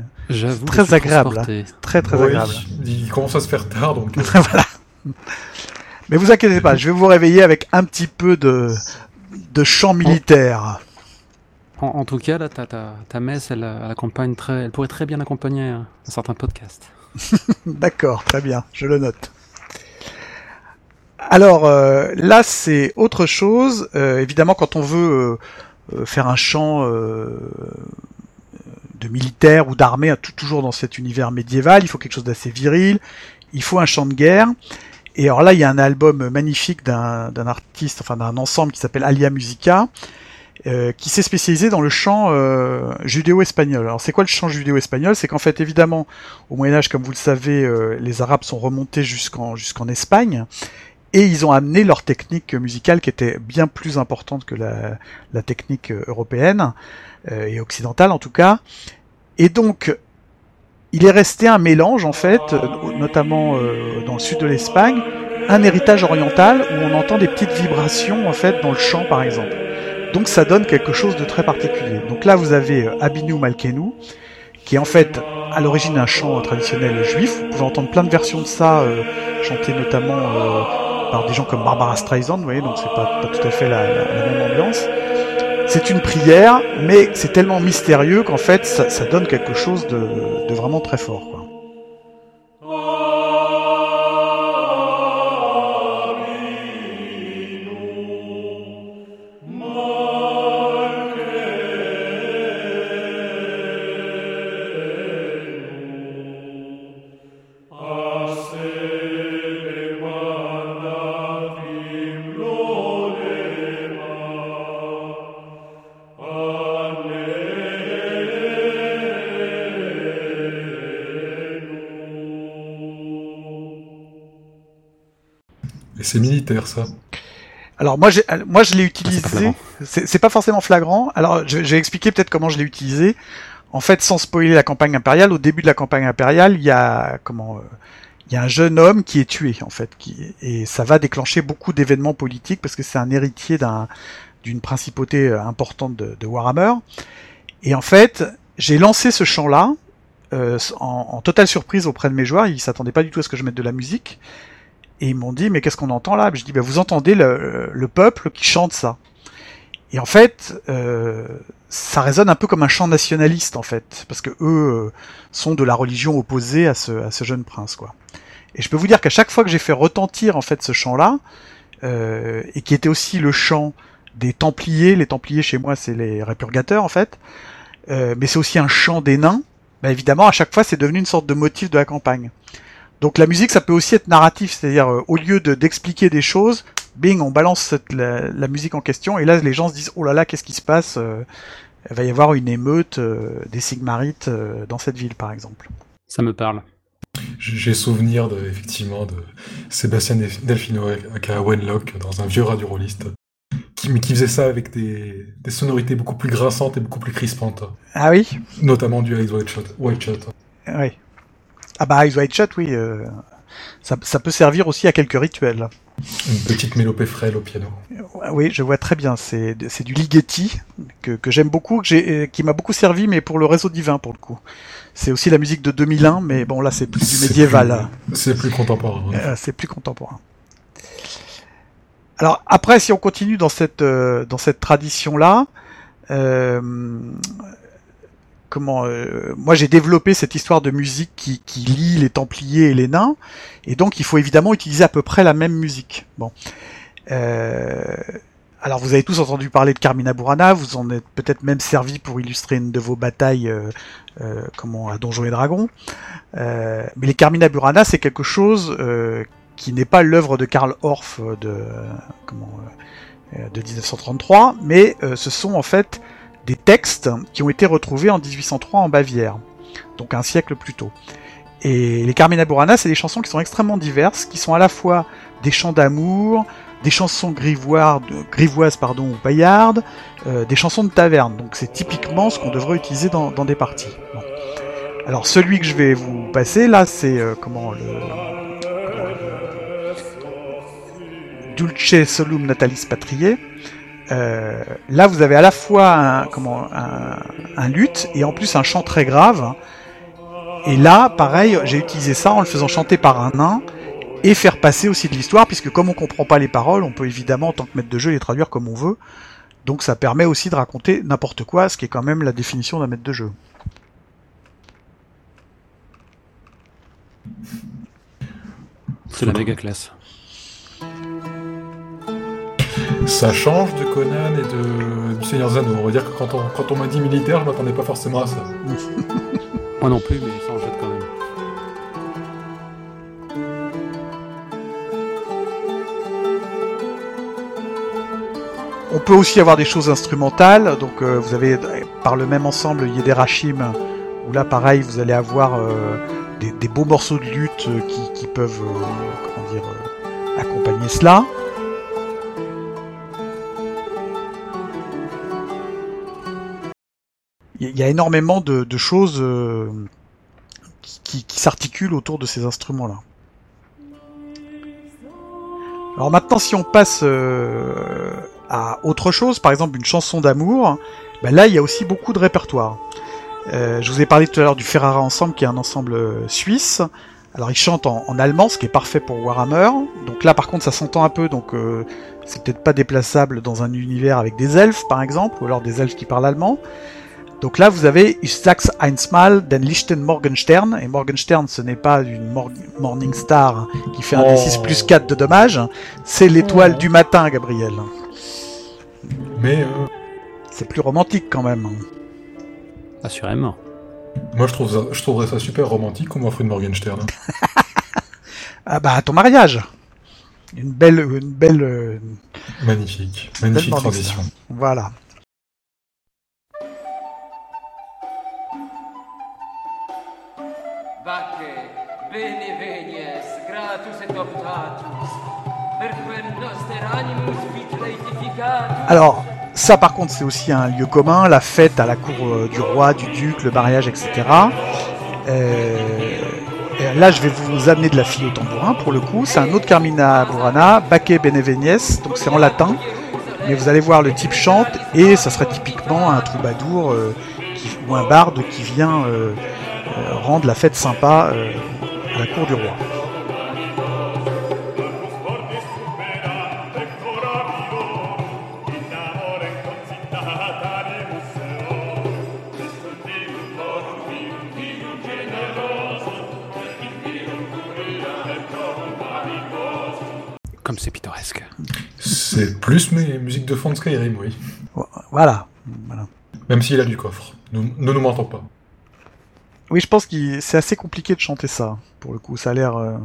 très agréable, hein. très très Oui, agréable Il commence à se faire tard, donc. euh, voilà. Mais vous inquiétez pas, je vais vous réveiller avec un petit peu de de chant militaire. En, en tout cas, là, ta, ta, ta messe, elle, elle accompagne très, elle pourrait très bien accompagner un certain podcast. D'accord, très bien, je le note. Alors euh, là, c'est autre chose. Euh, évidemment, quand on veut euh, euh, faire un chant euh, de militaire ou d'armée, hein, toujours dans cet univers médiéval, il faut quelque chose d'assez viril. Il faut un chant de guerre. Et alors là, il y a un album magnifique d'un artiste, enfin d'un ensemble qui s'appelle Alia Musica, qui s'est spécialisé dans le chant judéo-espagnol. Alors c'est quoi le chant judéo-espagnol? C'est qu'en fait, évidemment, au Moyen Âge, comme vous le savez, les Arabes sont remontés jusqu'en Espagne et ils ont amené leur technique musicale qui était bien plus importante que la, la technique euh, européenne euh, et occidentale en tout cas. Et donc, il est resté un mélange en fait, euh, notamment euh, dans le sud de l'Espagne, un héritage oriental où on entend des petites vibrations en fait dans le chant par exemple. Donc ça donne quelque chose de très particulier. Donc là vous avez euh, Abinu Malkenu, qui est en fait à l'origine un chant traditionnel juif. Vous pouvez entendre plein de versions de ça, euh, chantées notamment euh, par des gens comme Barbara Streisand, vous voyez, donc c'est pas, pas tout à fait la, même ambiance. C'est une prière, mais c'est tellement mystérieux qu'en fait ça, donne quelque chose de, vraiment très fort. Militaire, ça. Alors moi, moi je l'ai Ah, c'est pas utilisé. flagrant. C'est pas forcément flagrant. Alors je, je vais expliquer peut-être comment je l'ai utilisé. En fait, sans spoiler la campagne impériale, au début de la campagne impériale, il y a comment euh, il y a un jeune homme qui est tué en fait, qui, et ça va déclencher beaucoup d'événements politiques parce que c'est un héritier d'un d'une principauté euh, importante de, de Warhammer. Et en fait, j'ai lancé ce chant-là euh, en, en totale surprise auprès de mes joueurs. Ils s'attendaient pas du tout à ce que je mette de la musique. Et ils m'ont dit, mais qu'est-ce qu'on entend là? Je dis, bah, vous entendez le, le peuple qui chante ça. Et en fait, euh, ça résonne un peu comme un chant nationaliste, en fait, parce que eux euh, sont de la religion opposée à ce, à ce jeune prince, quoi. Et je peux vous dire qu'à chaque fois que j'ai fait retentir en fait ce chant-là, euh, et qui était aussi le chant des Templiers, les Templiers chez moi c'est les répurgateurs en fait, euh, mais c'est aussi un chant des nains. Bah, évidemment, à chaque fois, c'est devenu une sorte de motif de la campagne. Donc la musique, ça peut aussi être narratif, c'est-à-dire euh, au lieu de d'expliquer des choses, bing, on balance cette- la, la musique en question, et là les gens se disent oh là là, qu'est-ce qui se passe Euh, Il va y avoir une émeute euh, des Sigmarites euh, dans cette ville, par exemple. Ça me parle. J'ai souvenir de, effectivement de Sébastien Delf- Delfino aka Wenlock dans un vieux radio rolliste qui, mais qui faisait ça avec des, des sonorités beaucoup plus grassantes et beaucoup plus crispantes, Ah oui, notamment du Eyes White Shot. White Shot. oui. Ah bah Eyes Wide Shut, oui. euh, ça, ça peut servir aussi à quelques rituels. Une petite mélopée frêle au piano. Oui, je vois très bien. C'est c'est du Ligeti que, que j'aime beaucoup, que j'ai, euh, qui m'a beaucoup servi, mais pour le réseau divin pour le coup. C'est aussi la musique de 2001, mais bon là c'est plus du médiéval. C'est plus contemporain. hein. Euh, c'est plus contemporain. Alors après, si on continue dans cette euh, dans cette tradition là, euh, moi j'ai développé cette histoire de musique qui, lie les Templiers et les nains, et donc il faut évidemment utiliser à peu près la même musique. Bon. Euh, alors vous avez tous entendu parler de Carmina Burana, vous en êtes peut-être même servi pour illustrer une de vos batailles euh, comment à Donjons et Dragons. Mais les Carmina Burana, c'est quelque chose qui n'est pas l'œuvre de Karl Orff de comment de 1933, mais ce sont en fait des textes qui ont été retrouvés en 1803 en Bavière, donc un siècle plus tôt. Et les Carmina Burana, c'est des chansons qui sont extrêmement diverses, qui sont à la fois des chants d'amour, des chansons grivoises, pardon, ou paillardes, euh, des chansons de taverne. Donc c'est typiquement ce qu'on devrait utiliser dans, des parties. Alors celui que je vais vous passer là, c'est euh, comment, le- Dulce Solum Natalis Patriae. Euh, là, vous avez à la fois un, comment, un, un luth et en plus un chant très grave. Et là, pareil, j'ai utilisé ça en le faisant chanter par un nain et faire passer aussi de l'histoire, puisque comme on comprend pas les paroles, on peut évidemment, en tant que maître de jeu, les traduire comme on veut. Donc ça permet aussi de raconter n'importe quoi, ce qui est quand même la définition d'un maître de jeu. C'est la méga classe. Ça change de Conan et de du Seigneur Zano. On va dire que quand on, quand on m'a dit militaire, je m'attendais pas forcément à ça. Moi non plus, mais ça en jette quand même. On peut aussi avoir des choses instrumentales, donc euh, vous avez par le même ensemble Yederachim, où là pareil vous allez avoir euh, des, des beaux morceaux de lutte euh, qui, qui peuvent euh, comment dire, euh, accompagner cela. Il y- a énormément de, de choses euh, qui, qui- s'articulent autour de ces instruments-là. Alors maintenant, si on passe euh, à autre chose, par exemple une chanson d'amour, ben là il y a aussi beaucoup de répertoire. Euh, je vous ai parlé tout à l'heure du Ferrara Ensemble, qui est un ensemble suisse. Alors ils chantent en, en allemand, ce qui est parfait pour Warhammer. Donc là par contre ça s'entend un peu, donc euh, c'est peut-être pas déplaçable dans un univers avec des elfes par exemple, ou alors des elfes qui parlent allemand. Donc là, vous avez Ich sag's einmal, den lichten Morgenstern. Et Morgenstern, ce n'est pas une mor- Morning Star qui fait un Oh. D6 plus 4 de dommages. C'est l'étoile du matin, Gabriel. Mais euh, C'est plus romantique quand même. Assurément. moi, je, trouve ça, je trouverais ça super romantique qu'on m'offre une Morgenstern. Ah bah, à ton mariage. Une belle, une belle, euh, Magnifique. Magnifique. Star. Voilà. Alors, ça par contre, c'est aussi un lieu commun, la fête à la cour euh, du roi, du duc, le mariage, etc. Euh, là, je vais vous amener de la fille au tambourin, pour le coup. C'est un autre Carmina Burana, Bacche Benevenies, donc c'est en latin. Mais vous allez voir, le type chante, et ça serait typiquement un troubadour euh, ou un barde qui vient rendre la fête sympa à la cour du roi. C'est pittoresque. C'est plus mes musiques de fond de Skyrim, oui. Voilà. voilà. Même s'il a du coffre. Nous- Ne nous mentons pas. Oui, je pense que c'est assez compliqué de chanter ça. Pour le coup, ça a l'air euh,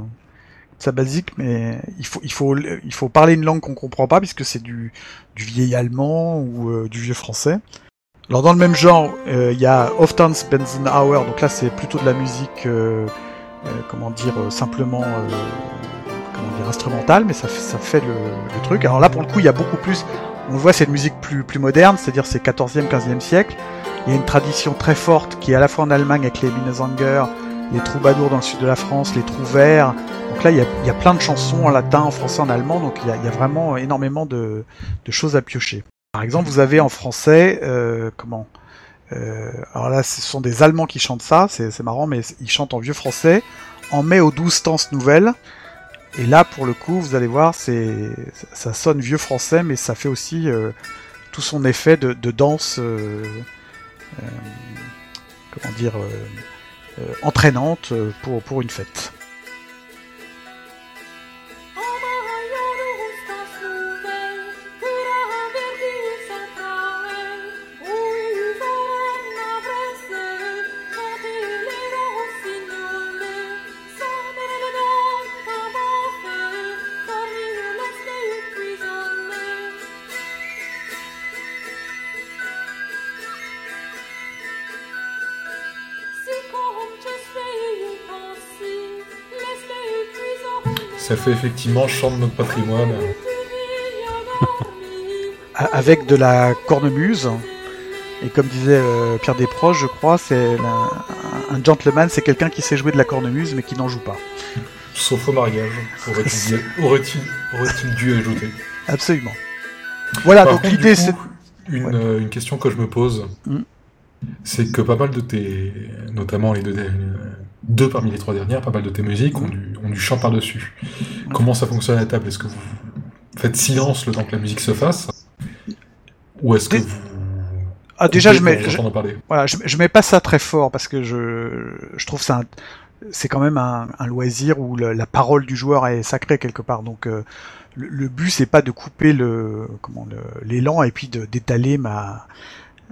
ça basique, mais il faut, il faut, il faut parler une langue qu'on comprend pas puisque c'est du, du vieil allemand ou euh, du vieux français. Alors dans le même genre, euh, il y a Oftans Benzenauer, donc là c'est plutôt de la musique, euh, euh, comment dire, euh, simplement, comment dire, instrumentale, mais ça, fait- le, truc. Alors là pour le coup, il y a beaucoup plus, on le voit, c'est une musique plus, moderne, c'est-à-dire c'est 14e, 15e siècle. Il y a une tradition très forte qui est à la fois en Allemagne avec les Minnesänger les troubadours dans le sud de la France, les trous. Donc là, il y a, plein de chansons en latin, en français, en allemand, donc il y a, vraiment énormément de, choses à piocher. Par exemple, vous avez en français, euh, comment euh, Alors là, ce sont des Allemands qui chantent ça, c'est marrant, mais ils chantent en vieux français, en mai aux douze stances nouvelles. Et là, pour le coup, vous allez voir, c'est ça sonne vieux français, mais ça fait aussi euh, tout son effet de, danse, euh, euh, comment dire, entraînante pour une fête. Ça fait effectivement chant de notre patrimoine. Avec de la cornemuse. Et comme disait euh, Pierre Desproges, je crois, c'est la- un gentleman, c'est quelqu'un qui sait jouer de la cornemuse mais qui n'en joue pas. Sauf au mariage, aurait-il dû ajouter. Absolument. Voilà, Par donc l'idée c'est... Une, Ouais. euh, une question que je me pose, Mm. c'est que pas mal de tes, notamment les deux, euh, deux parmi les trois dernières, pas mal de tes musiques ont, Mm. Du, ont du chant par-dessus. Comment ça fonctionne à la table? Est-ce que vous faites silence le temps que la musique se fasse? Ou est-ce que vous... Ah, déjà, je mets, je, voilà, je, je mets pas ça très fort parce que je, je trouve ça... C'est quand même un, un loisir où le- la parole du joueur est sacrée quelque part. Donc euh, le, le but c'est pas de couper le comment l'élan et puis de d'étaler ma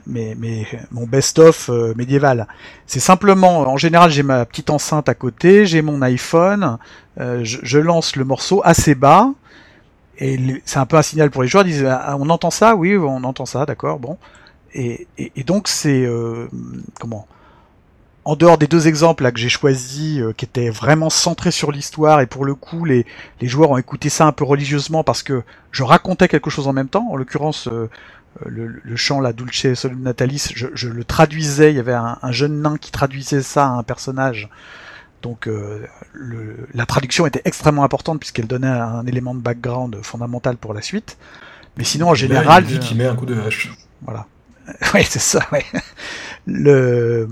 mes, mes, mon best-of euh, médiéval. C'est simplement, en général, j'ai ma petite enceinte à côté, j'ai mon iPhone, euh, je, lance le morceau assez bas, et c'est un peu un signal pour les joueurs, ils disent, Ah, on entend ça? Oui, on entend ça, d'accord, bon. Et, donc, c'est, euh, comment? En dehors des deux exemples là, que j'ai choisis, euh, qui étaient vraiment centrés sur l'histoire, et pour le coup, les, les joueurs ont écouté ça un peu religieusement parce que je racontais quelque chose en même temps. En l'occurrence, euh, euh, le, le chant La Dulce Solum Natalis, je, je le traduisais. Il y avait un, un jeune nain qui traduisait ça à un personnage. Donc euh, le, la traduction était extrêmement importante puisqu'elle donnait un, élément de background fondamental pour la suite. Mais sinon, en là, général, il dit qu'il met un coup de hache. voilà. Oui, c'est ça. Ouais. Le,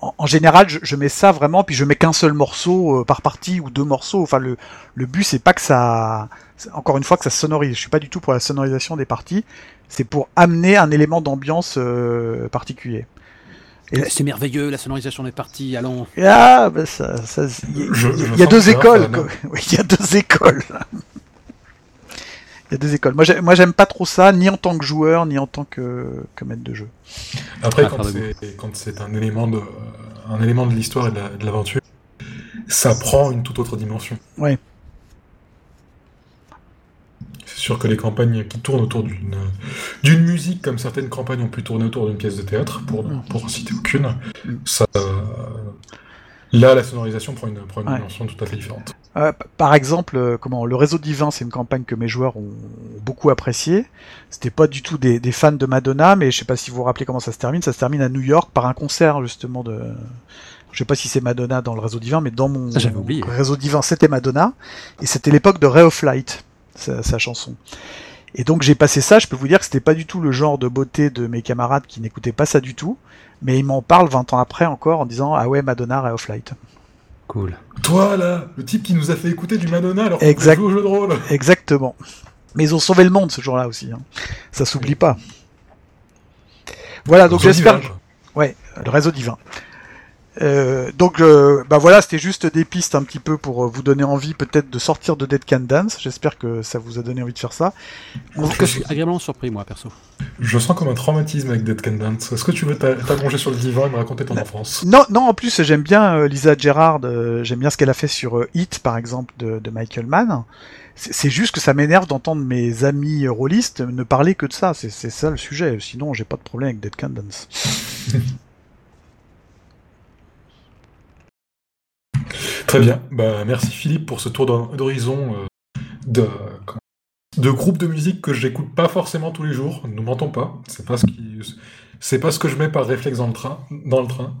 en, en général, je, je mets ça vraiment, puis je mets qu'un seul morceau euh, par partie ou deux morceaux. Enfin, le, le but c'est pas que ça, encore une fois, que ça sonorise. Je suis pas du tout pour la sonorisation des parties. C'est pour amener un élément d'ambiance euh, particulier. Et- C'est merveilleux, la sonorisation des parties, allons. Ah, ben ça, ça, il y, a- deux écoles. il y a deux écoles. Il y a deux écoles. Moi, j'ai- moi, j'aime pas trop ça, ni en tant que joueur, ni en tant que, que maître de jeu. Après, Ah, quand c'est quand c'est un élément de un élément de l'histoire et de la- de l'aventure, ça prend une toute autre dimension. Ouais. C'est sûr que les campagnes qui tournent autour d'une d'une musique, comme certaines campagnes ont pu tourner autour d'une pièce de théâtre, pour pour en citer aucune, Mm. ça là la sonorisation prend une prend une Ouais. dimension tout à fait différente. Euh, par exemple, euh, comment le réseau divin, c'est une campagne que mes joueurs ont beaucoup appréciée. C'était pas du tout des, des fans de Madonna, mais je sais pas si vous vous rappelez comment ça se termine. Ça se termine à New York par un concert justement de. Je sais pas si c'est Madonna dans le réseau divin, mais dans mon Ça, oublié. réseau divin, c'était Madonna, et c'était l'époque de Ray of Light, sa, sa chanson. Et donc j'ai passé ça. Je peux vous dire que c'était pas du tout le genre de beauté de mes camarades qui n'écoutaient pas ça du tout, mais ils m'en parlent 20 ans après encore en disant ah ouais Madonna Ray of Light. Cool. Toi là, le type qui nous a fait écouter du Madonna alors qu'on Exact. joue au jeu de rôle. Exactement. Mais ils ont sauvé le monde ce jour-là aussi. hein. Ça s'oublie pas. Voilà, donc j'espère. Ouais, le réseau divin. Euh, donc, euh, bah voilà, c'était juste des pistes un petit peu pour euh, vous donner envie peut-être de sortir de Dead Can Dance. J'espère que ça vous a donné envie de faire ça. En tout cas, je suis agréablement surpris, moi, perso. Je sens comme un traumatisme avec Dead Can Dance. Est-ce que tu veux t'a- t'allonger sur le divan et me raconter ton enfance? Non, non, en plus j'aime bien euh, Lisa Gerrard. euh, j'aime bien ce qu'elle a fait sur euh, Hit, par exemple, de, de Michael Mann. C'est juste que ça m'énerve d'entendre mes amis euh, rôlistes ne parler que de ça. C'est c'est ça le sujet. Sinon, j'ai pas de problème avec Dead Can Dance. Très bien. Bah, merci Philippe pour ce tour d'hor- d'horizon euh, de, de groupe de musique que j'écoute pas forcément tous les jours. Ne mentons pas. C'est pas ce qui, pas ce que je mets par réflexe dans le train. Le.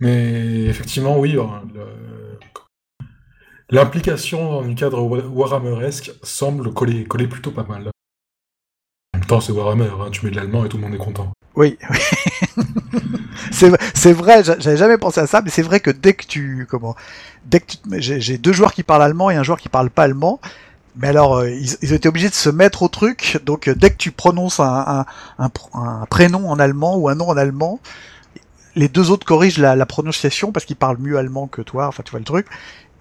Mais effectivement, oui, hein, le- l'implication dans du cadre Wa- Warhammeresque semble coller, coller plutôt pas mal. En même temps, c'est Warhammer, hein, tu mets de l'allemand et tout le monde est content. Oui, oui. c'est vrai, j'a- j'avais jamais pensé à ça, mais c'est vrai que dès que tu comment, dès que j'ai deux joueurs qui parlent allemand et un joueur qui parle pas allemand, mais alors euh, ils, ils été obligés de se mettre au truc, donc euh, dès que tu prononces un, un, un, pr- un prénom en allemand ou un nom en allemand, les deux autres corrigent la, la prononciation parce qu'ils parlent mieux allemand que toi, enfin tu vois le truc.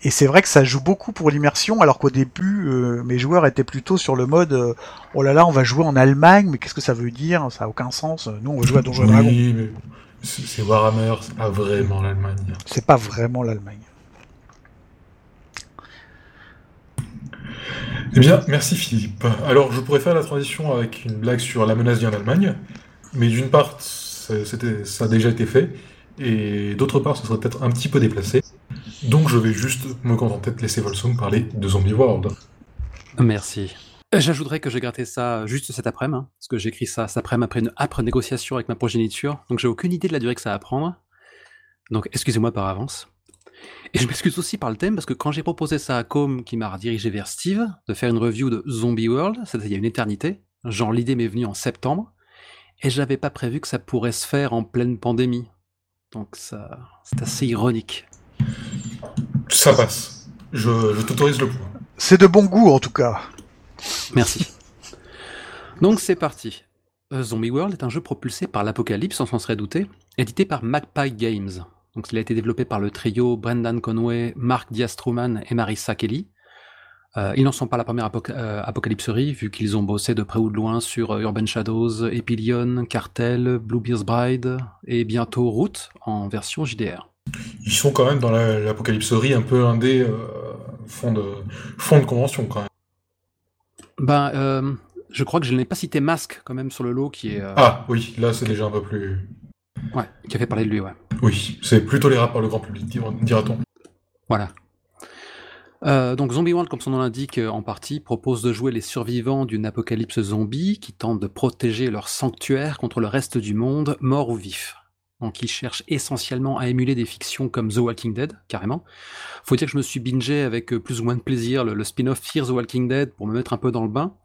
Et c'est vrai que ça joue beaucoup pour l'immersion, alors qu'au début, euh, mes joueurs étaient plutôt sur le mode euh, oh là là, on va jouer en Allemagne, mais qu'est-ce que ça veut dire? Ça a aucun sens. Nous, on va jouer à Donjons Dragons. Oui, mais c'est Warhammer, c'est pas vraiment l'Allemagne. C'est pas vraiment l'Allemagne. Eh bien, merci Philippe. Alors, je pourrais faire la transition avec une blague sur la menace vient d'Allemagne, mais d'une part, ça a déjà été fait, et d'autre part, ce serait peut-être un petit peu déplacé. Donc, je vais juste me contenter de laisser Volsung parler de Zombie World. Merci. J'ajouterais que j'ai gratté ça juste cet après-midi, hein, parce que j'ai écrit ça cet après-midi après une âpre négociation avec ma progéniture, donc j'ai aucune idée de la durée que ça va prendre. Donc excusez-moi par avance. Et je m'excuse aussi par le thème, parce que quand j'ai proposé ça à Com, qui m'a redirigé vers Steve, de faire une review de Zombie World, c'était il y a une éternité, genre l'idée m'est venue en septembre, et j'avais pas prévu que ça pourrait se faire en pleine pandémie. Donc ça, c'est assez ironique. Ça passe. Je, je t'autorise le point. C'est de bon goût en tout cas. Merci. Donc c'est parti. Euh, Zombie World est un jeu propulsé par l'Apocalypse, on s'en serait douté, édité par Magpie Games. Donc il a été développé par le trio Brendan Conway, Mark Diaz-Truman et Marissa Kelly. Euh, ils n'en sont pas la première apoc- euh, apocalypserie, vu qu'ils ont bossé de près ou de loin sur euh, Urban Shadows, Epilion, Cartel, Bluebeard's Bride et bientôt Route en version JDR. Ils sont quand même dans la- l'apocalypserie un peu indé, euh, fond, de, fond de convention quand même. Ben, euh, je crois que je n'ai pas cité Mask quand même sur le lot, qui est euh, Ah oui, là c'est déjà un peu plus... ouais, qui a fait parler de lui, ouais. Oui, c'est plus tolérable par le grand public, dira- dira-t-on. Voilà. Euh, donc Zombie World, comme son nom l'indique en partie, propose de jouer les survivants d'une apocalypse zombie qui tente de protéger leur sanctuaire contre le reste du monde, mort ou vif. Donc ils cherchent essentiellement à émuler des fictions comme The Walking Dead, carrément. Faut dire que je me suis bingé avec euh, plus ou moins de plaisir le, spin-off Fear the Walking Dead pour me mettre un peu dans le bain.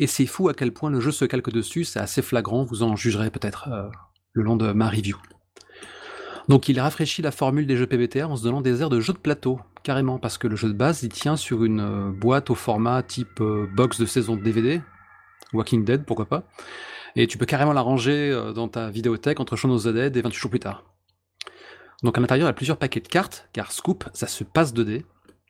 Et c'est fou à quel point le jeu se calque dessus, c'est assez flagrant, vous en jugerez peut-être euh, le long de ma review. Donc il rafraîchit la formule des jeux PBTA en se donnant des airs de jeu de plateau, carrément, parce que le jeu de base il tient sur une euh, boîte au format type box de saison de DVD, Walking Dead, pourquoi pas, et tu peux carrément la ranger euh, dans ta vidéothèque entre Shaun of the Dead et 28 jours plus tard. Donc à l'intérieur il y a plusieurs paquets de cartes, car Scoop ça se passe 2D,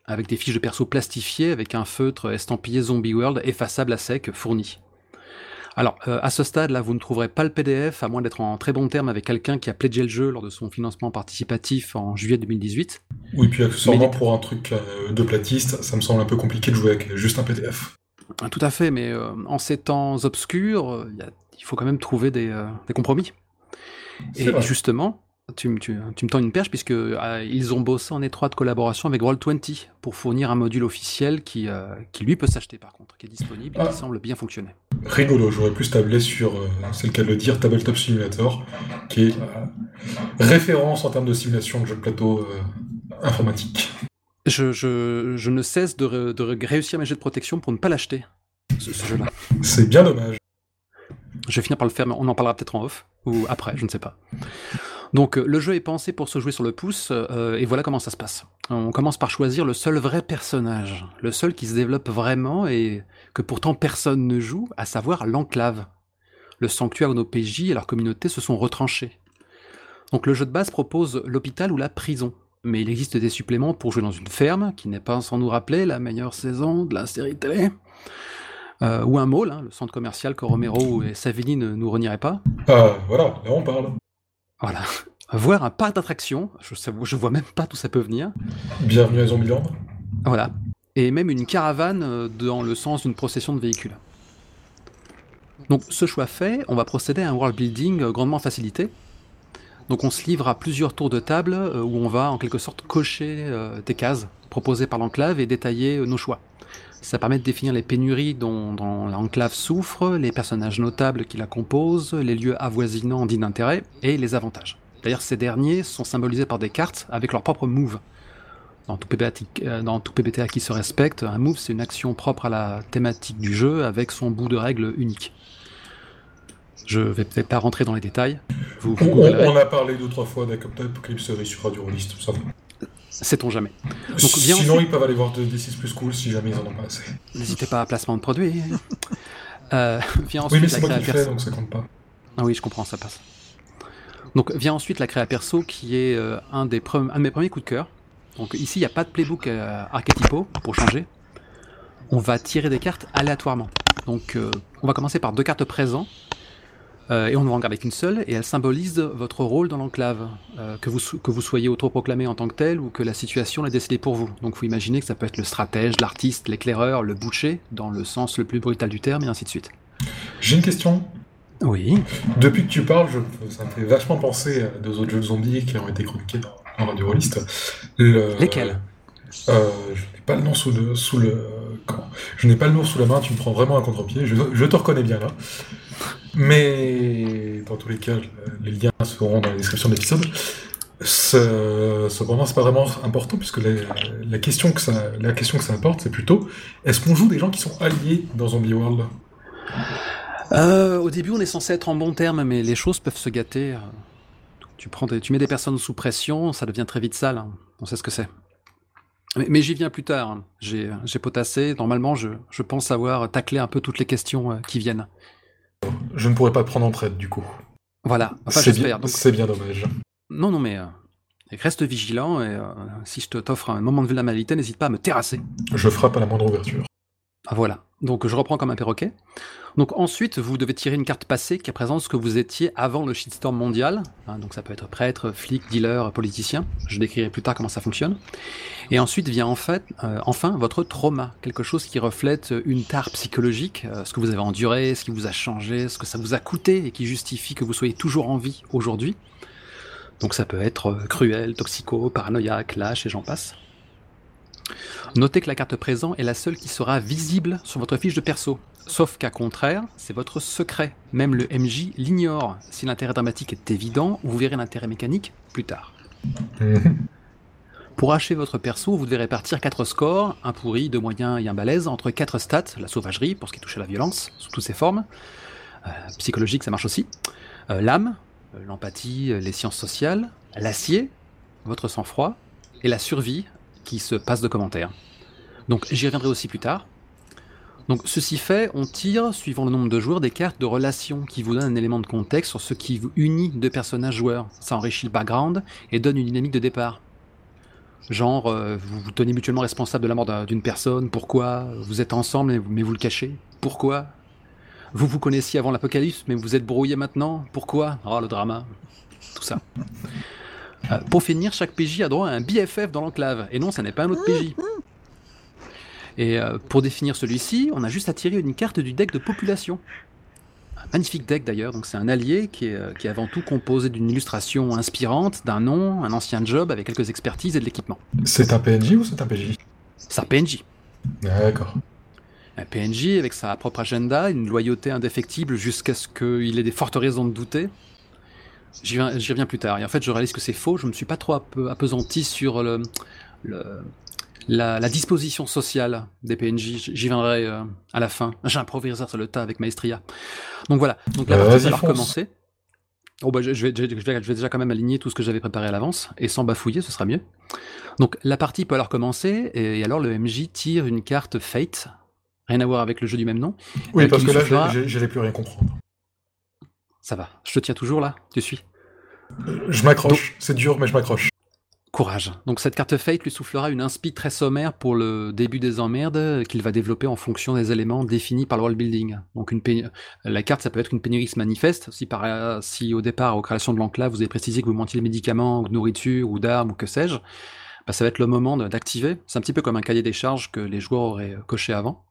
avec des fiches de perso plastifiées avec un feutre estampillé Zombie World effaçable à sec fourni. Alors, euh, à ce stade, là, vous ne trouverez pas le PDF, à moins d'être en très bon terme avec quelqu'un qui a pledgé le jeu lors de son financement participatif en juillet 2018. Oui, puis accessoirement, Mais- pour un truc euh, de platiste, ça me semble un peu compliqué de jouer avec juste un PDF. Tout à fait, mais euh, en ces temps obscurs, euh, il y a- il faut quand même trouver des, euh, des compromis. Et vrai. justement, tu, me- tu- tu me tends une perche, puisque euh, ils ont bossé en étroite collaboration avec Roll20 pour fournir un module officiel qui, euh, qui lui peut s'acheter par contre, qui est disponible et Ah. qui semble bien fonctionner. Rigolo, j'aurais plus tablé sur, euh, c'est le cas de le dire, Tabletop Simulator, qui est référence en termes de simulation de jeux de plateau informatique. Je, je- je ne cesse de, re- de re- réussir mes jets de protection pour ne pas l'acheter, ce, ce jeu-là. C'est bien dommage. Je vais finir par le faire, mais on en parlera peut-être en off, ou après, je ne sais pas. Donc euh, le jeu est pensé pour se jouer sur le pouce, euh, et voilà comment ça se passe. On commence par choisir le seul vrai personnage, le seul qui se développe vraiment et que pourtant personne ne joue, à savoir l'enclave. Le sanctuaire où nos PJ et leur communauté se sont retranchés. Donc le jeu de base propose l'hôpital ou la prison. Mais il existe des suppléments pour jouer dans une ferme, qui n'est pas sans nous rappeler la meilleure saison de la série télé. Euh, ou un mall, hein, le centre commercial que Romero et Savini ne nous renieraient pas. Ah, voilà, là on parle. Voilà. Voir un parc d'attractions, je, je vois même pas d'où ça peut venir. Bienvenue à Zombieland. Voilà. Et même une caravane euh, dans le sens d'une procession de véhicules. Donc ce choix fait, on va procéder à un world building euh, grandement facilité. Donc on se livre à plusieurs tours de table euh, où on va en quelque sorte cocher euh, des cases proposées par l'enclave et détailler euh, nos choix. Ça permet de définir les pénuries dont, dont l'enclave souffre, les personnages notables qui la composent, les lieux avoisinants dits d'intérêt et les avantages. D'ailleurs, ces derniers sont symbolisés par des cartes avec leur propre move. Dans tout, PBTA, euh, dans tout PBTA qui se respecte, un move c'est une action propre à la thématique du jeu avec son bout de règle unique. Je vais peut-être pas rentrer dans les détails. Vous, vous On, a parlé deux trois fois d'Apocalypse sur Radio Rollist, ça va. Sait-on jamais. Donc, viens Sinon, ensuite- ils peuvent aller voir de D6 plus cool si jamais ils en ont pas assez. N'hésitez pas à placement de produit. Euh, vient Oui, ensuite mais c'est moi qui donc ça compte pas. Ah oui, je comprends, ça passe. Donc vient ensuite la créa perso qui est euh, un, des pre- un de mes premiers coups de cœur. Donc ici, il n'y a pas de playbook euh, archétypaux pour changer. On va tirer des cartes aléatoirement. Donc euh, on va commencer par deux cartes présents. Euh, et on ne va en garder qu'une seule, et elle symbolise votre rôle dans l'enclave, euh, que, vous, que vous soyez autoproclamé en tant que tel ou que la situation l'ait décidé pour vous. Donc vous imaginez que ça peut être le stratège, l'artiste, l'éclaireur, le boucher, dans le sens le plus brutal du terme, et ainsi de suite. J'ai une question. Oui. Depuis que tu parles, je- ça me fait vachement penser à deux autres jeux de zombies qui ont été chroniqués dans, Radio Rollist. Le- Lesquels? euh, Je n'ai pas le nom sous le, sous le comment? Je n'ai pas le nom sous la main. Tu me prends vraiment un contre-pied. Je, je te reconnais bien là. Mais dans tous les cas, les liens seront dans la description de l'épisode. Ce- Cependant, c'est pas vraiment important puisque la, question que ça, la question que ça apporte, c'est plutôt est-ce qu'on joue des gens qui sont alliés dans Zombie World? Euh, au début, on est censé être en bon terme, mais les choses peuvent se gâter. Tu, prends tu mets des personnes sous pression, ça devient très vite sale. hein. On sait ce que c'est. Mais, j'y viens plus tard. hein. J'ai j'ai potassé. Normalement, je, je pense avoir taclé un peu toutes les questions euh, qui viennent. Je ne pourrais pas prendre en traite du coup. Voilà. Enfin, c'est bien, Donc, c'est bien dommage. non, non, mais euh, reste vigilant. Et euh, si je te- t'offre un moment de vulnérabilité, n'hésite pas à me terrasser. Je frappe à la moindre ouverture. Ah, Voilà. Donc je reprends comme un perroquet. Donc ensuite, vous devez tirer une carte passée qui représente ce que vous étiez avant le shitstorm mondial. Hein, donc ça peut être prêtre, flic, dealer, politicien. Je décrirai plus tard comment ça fonctionne. Et ensuite vient euh, enfin votre trauma, quelque chose qui reflète une tare psychologique, euh, ce que vous avez enduré, ce qui vous a changé, ce que ça vous a coûté et qui justifie que vous soyez toujours en vie aujourd'hui. Donc ça peut être euh, cruel, toxico, paranoïaque, lâche et j'en passe. Notez que la carte présent est la seule qui sera visible sur votre fiche de perso. Sauf qu'à contraire, c'est votre secret. Même le MJ l'ignore. Si l'intérêt dramatique est évident, vous verrez l'intérêt mécanique plus tard. Pour achever votre perso, vous devez répartir 4 scores, un pourri, deux moyens et un balèze, entre 4 stats, la sauvagerie, pour ce qui touche à la violence, sous toutes ses formes, euh, psychologique, ça marche aussi, euh, l'âme, euh, l'empathie, les sciences sociales, l'acier, votre sang-froid, et la survie, qui se passe de commentaires. Donc j'y reviendrai aussi plus tard. Donc ceci fait, on tire, suivant le nombre de joueurs, des cartes de relation qui vous donnent un élément de contexte sur ce qui vous unit deux personnages joueurs. Ça enrichit le background et donne une dynamique de départ. Genre, euh, vous vous tenez mutuellement responsable de la mort d'un- d'une personne, pourquoi? Vous êtes ensemble mais vous le cachez, pourquoi? Vous vous connaissiez avant l'apocalypse mais vous êtes brouillés maintenant, pourquoi? Oh le drama, tout ça. Pour finir, chaque PJ a droit à un BFF dans l'enclave, et non, ça n'est pas un autre PJ. Et euh, pour définir celui-ci, on a juste à tirer une carte du deck de population. Un magnifique deck d'ailleurs, donc c'est un allié qui est, euh, qui est avant tout composé d'une illustration inspirante, d'un nom, un ancien job avec quelques expertises et de l'équipement. C'est un PNJ ou c'est un PJ C'est un PNJ. D'accord. Un PNJ avec sa propre agenda, une loyauté indéfectible jusqu'à ce qu'il ait des fortes raisons de douter. J'y reviens, plus tard. Et en fait, je réalise que c'est faux. Je me suis pas trop ape- appesanti sur le, le- la, la disposition sociale des PNJ. J'y viendrai euh, à la fin. J'improviserai sur le tas avec Maestria. Donc voilà. Donc la Euh, partie va alors fonce. commencer. Oh bah, je, je vais, je, vais, je vais déjà quand même aligner tout ce que j'avais préparé à l'avance et sans bafouiller, ce sera mieux. Donc la partie peut alors commencer et, alors le MJ tire une carte Fate, rien à voir avec le jeu du même nom. Oui, parce que là, j'ai- j'allais plus rien comprendre. Ça va, je te tiens toujours là, tu suis. Je m'accroche. C'est dur, mais je m'accroche. Courage. Donc cette carte Fate lui soufflera une inspi très sommaire pour le début des emmerdes qu'il va développer en fonction des éléments définis par le world building. Donc une la carte, ça peut être une pénurie manifeste. Si, par... si au départ, aux créations de l'enclave, vous avez précisé que vous manquiez de médicaments, de nourriture, ou d'armes, ou que sais-je, bah, ça va être le moment d'activer. C'est un petit peu comme un cahier des charges que les joueurs auraient euh, coché avant.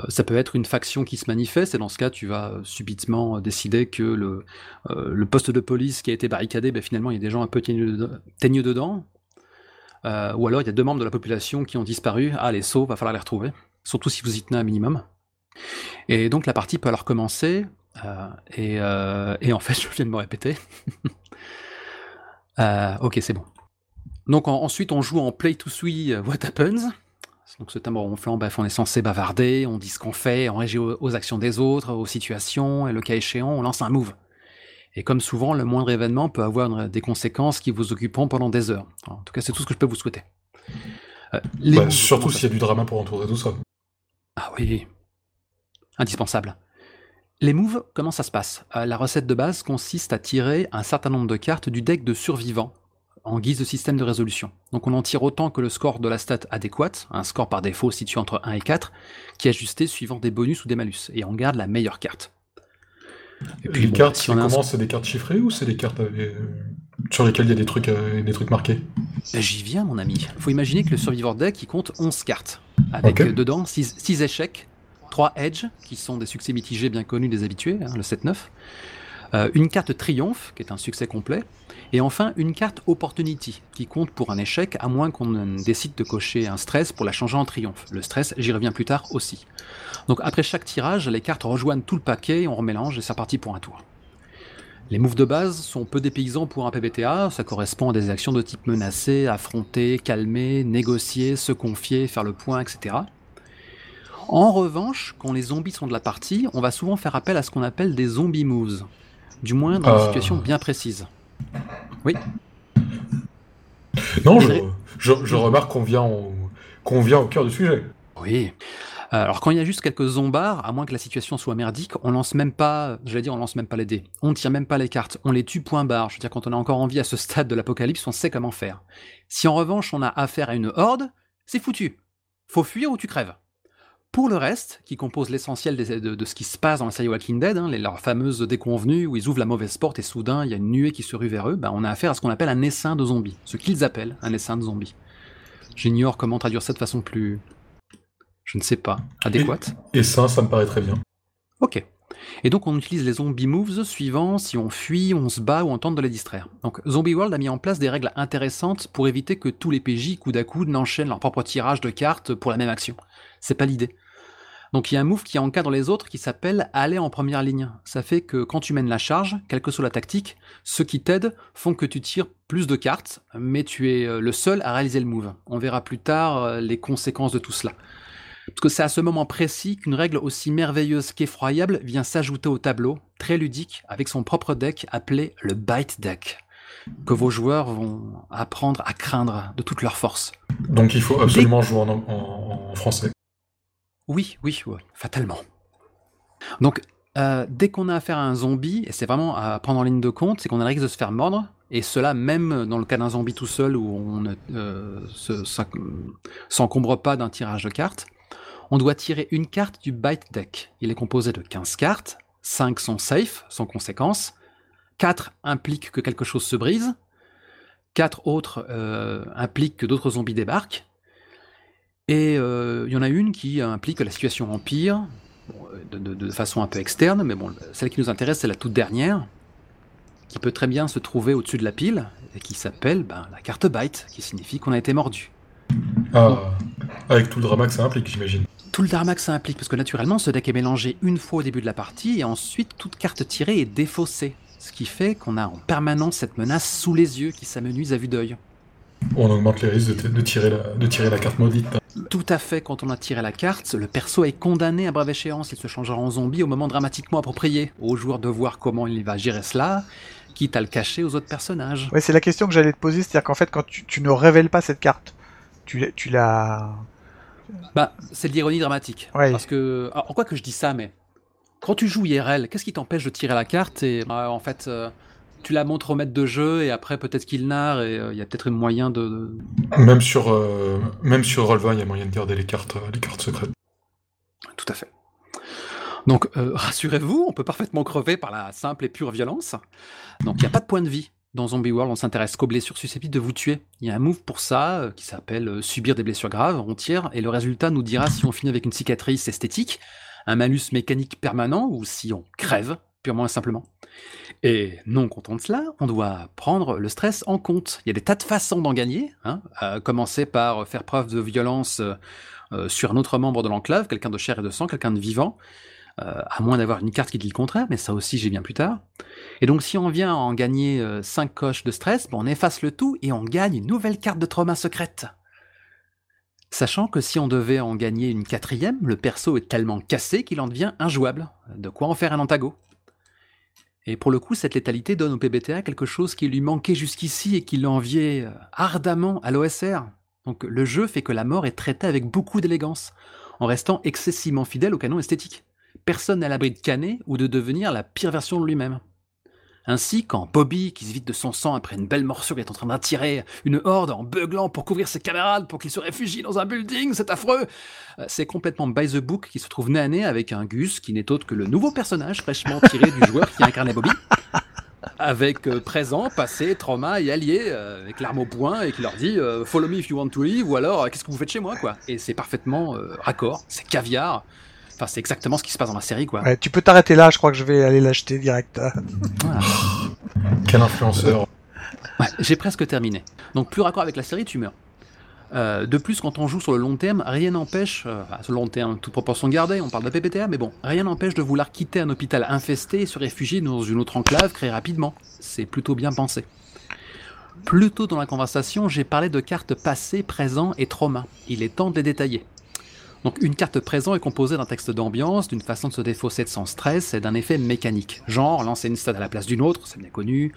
Euh, Ça peut être une faction qui se manifeste, et dans ce cas, tu vas euh, subitement euh, décider que le, poste de police qui a été barricadé, ben, finalement, il y a des gens un peu teigneux dedans. ou alors, il y a deux membres de la population qui ont disparu. Ah, les sauts, va falloir les retrouver. Surtout si vous y tenez un minimum. Et donc, la partie peut alors commencer. et, en fait, je viens de me répéter. Ok, c'est bon. Donc en- ensuite, on joue en play to see What Happens. Donc ce tambour ronflant, bref, on est censé bavarder, on dit ce qu'on fait, on réagit aux, actions des autres, aux situations, et le cas échéant, on lance un move. Et comme souvent, le moindre événement peut avoir des conséquences qui vous occuperont pendant des heures. En tout cas, c'est tout ce que je peux vous souhaiter. Euh, les Bah, moves, surtout s'il y a du drama pour entourer tout ça. ah oui, indispensable. Les moves, comment ça se passe? Euh, La recette de base consiste à tirer un certain nombre de cartes du deck de survivants en guise de système de résolution. Donc on en tire autant que le score de la stat adéquate, un score par défaut situé entre 1 et 4, qui est ajusté suivant des bonus ou des malus, et on garde la meilleure carte. Et les bon, cartes, si on a un c'est des cartes chiffrées ou c'est des cartes euh, sur lesquelles il y a des trucs, euh, des trucs marqués Ben, J'y viens, mon ami. Faut imaginer que le Survivor Deck, il compte 11 cartes, avec euh, dedans 6, échecs, 3 Edge, qui sont des succès mitigés bien connus des habitués, hein, le 7-9, euh, une carte Triomphe, qui est un succès complet, et enfin une carte Opportunity, qui compte pour un échec, à moins qu'on décide de cocher un stress pour la changer en triomphe. Le stress, j'y reviens plus tard aussi. Donc après chaque tirage, les cartes rejoignent tout le paquet, on remélange et c'est reparti pour un tour. Les moves de base sont peu dépaysants pour un PBTA, ça correspond à des actions de type menacer, affronter, calmer, négocier, se confier, faire le point, etc. En revanche, quand les zombies sont de la partie, on va souvent faire appel à ce qu'on appelle des zombie moves. Du moins dans des Ah. situations bien précises. Oui, Non, je, Désolé. je, je remarque qu'on vient, au- qu'on vient au cœur du sujet. oui. Alors quand il y a juste quelques zombards, à moins que la situation soit merdique, on lance même pas, j'allais dire on lance même pas les dés, on tire même pas les cartes, on les tue point barre. Je veux dire quand on a encore envie à ce stade de l'apocalypse, on sait comment faire. Si en revanche on a affaire à une horde, c'est foutu. Faut fuir ou tu crèves. Pour le reste, qui compose l'essentiel de, de ce qui se passe dans la série Walking Dead, hein, les, leurs fameuses déconvenues où ils ouvrent la mauvaise porte et soudain il y a une nuée qui se rue vers eux, ben, on a affaire à ce qu'on appelle un essaim de zombies. Ce qu'ils appellent un essaim de zombies. J'ignore comment traduire ça de façon plus. Je ne sais pas. Adéquate. Et ça, ça me paraît très bien. Ok. Et donc on utilise les zombie moves suivant si on fuit, on se bat ou on tente de les distraire. Donc Zombie World a mis en place des règles intéressantes pour éviter que tous les PJ coup à coup n'enchaînent leur propre tirage de cartes pour la même action. C'est pas l'idée. Donc il y a un move qui encadre les autres qui s'appelle aller en première ligne. Ça fait que quand tu mènes la charge, quelle que soit la tactique, ceux qui t'aident font que tu tires plus de cartes, mais tu es euh, le seul à réaliser le move. On verra plus tard euh, les conséquences de tout cela. Parce que c'est à ce moment précis qu'une règle aussi merveilleuse qu'effroyable vient s'ajouter au tableau, très ludique, avec son propre deck appelé le Bite Deck, que vos joueurs vont apprendre à craindre de toute leur force. Donc il faut absolument jouer en, en- en français. Oui, oui, fatalement. Donc, euh, dès qu'on a affaire à un zombie, et c'est vraiment à prendre en ligne de compte, c'est qu'on a le risque de se faire mordre, et cela même dans le cas d'un zombie tout seul où on ne euh, se- s'enc- s'encombre pas d'un tirage de cartes. On doit tirer une carte du Bite Deck. Il est composé de 15 cartes, 5 sont safe, sans conséquence, 4 impliquent que quelque chose se brise, 4 autres euh, impliquent que d'autres zombies débarquent, et euh, il y en a une qui implique que la situation empire, de, de- de façon un peu externe, mais bon, celle qui nous intéresse, c'est la toute dernière, qui peut très bien se trouver au-dessus de la pile, et qui s'appelle ben, la carte Bite, qui signifie qu'on a été mordu. Ah, avec tout le drama que ça implique, j'imagine. Tout le dharma que ça implique, parce que naturellement, ce deck est mélangé une fois au début de la partie, et ensuite, toute carte tirée est défaussée. Ce qui fait qu'on a en permanence cette menace sous les yeux qui s'amenuise à vue d'œil. On augmente les risques de, de tirer, la, de tirer la carte maudite. Tout à fait, quand on a tiré la carte, le perso est condamné à brève échéance. Il se changera en zombie au moment dramatiquement approprié. Au joueur de voir comment il va gérer cela, quitte à le cacher aux autres personnages. Ouais, c'est la question que j'allais te poser, c'est-à-dire qu'en fait, quand tu, tu ne révèles pas cette carte, tu, la- tu la... Bah, c'est de l'ironie dramatique. Ouais. Parce que, alors, en quoi que je dis ça, mais quand tu joues IRL, qu'est-ce qui t'empêche de tirer la carte et bah, en fait, euh, tu la montres au maître de jeu et après peut-être qu'il narre et euh, il y a peut-être un moyen de, de- Même sur, euh, même sur Roll20, il y a moyen de garder les cartes, euh, les cartes secrètes. Tout à fait. Donc, euh, rassurez-vous, on peut parfaitement crever par la simple et pure violence. Donc, il n'y a pas de point de vie. Dans Zombie World, on s'intéresse qu'aux blessures susceptibles de vous tuer. Il y a un move pour ça qui s'appelle subir des blessures graves. On tire et le résultat nous dira si on finit avec une cicatrice esthétique, un malus mécanique permanent ou si on crève, purement et simplement. Et non content de cela, on doit prendre le stress en compte. Il y a des tas de façons d'en gagner, hein, à commencer par faire preuve de violence euh, euh, sur un autre membre de l'enclave, quelqu'un de chair et de sang, quelqu'un de vivant, Euh, à moins d'avoir une carte qui dit le contraire, mais ça aussi j'ai bien plus tard. Et donc si on vient en gagner 5 coches de stress, on efface le tout et on gagne une nouvelle carte de trauma secrète. Sachant que si on devait en gagner une quatrième, le perso est tellement cassé qu'il en devient injouable. De quoi en faire un antago. Et pour le coup, cette létalité donne au PBTA quelque chose qui lui manquait jusqu'ici et qui l'enviait euh, ardemment à l'OSR. Donc le jeu fait que la mort est traitée avec beaucoup d'élégance, en restant excessivement fidèle au canon esthétique. Personne n'a l'abri de canner ou de devenir la pire version de lui-même. Ainsi, quand Bobby, qui se vide de son sang après une belle morsure, est en train d'attirer une horde en beuglant pour couvrir ses camarades pour qu'ils se réfugient dans un building, c'est affreux euh, C'est complètement by the book qui se trouve nez à nez avec un Gus qui n'est autre que le nouveau personnage fraîchement tiré du joueur qui incarnait Bobby. Avec euh, présent, passé, trauma et allié, euh, avec l'arme au poing et qui leur dit Follow me if you want to leave ou alors qu'est-ce que vous faites chez moi quoi Et c'est parfaitement raccord, c'est caviar, Enfin, c'est exactement ce qui se passe dans la série, quoi. Ouais, tu peux t'arrêter là, je crois que je vais aller l'acheter direct. Quel influenceur. Ouais, j'ai presque terminé. Donc, plus raccord avec la série, tu meurs. Euh, de plus, quand on joue sur le long terme, rien n'empêche, euh, enfin, sur le long terme, toute proportion gardée, on parle de PPTA, mais bon, rien n'empêche de vouloir quitter un hôpital infesté et se réfugier dans une autre enclave très rapidement. C'est plutôt bien pensé. Plus tôt dans la conversation, j'ai parlé de cartes passées, présent et trauma. Il est temps de les détailler. Donc une carte présent est composée d'un texte d'ambiance, d'une façon de se défausser de son stress et d'un effet mécanique. Genre lancer une stat à la place d'une autre, c'est bien connu.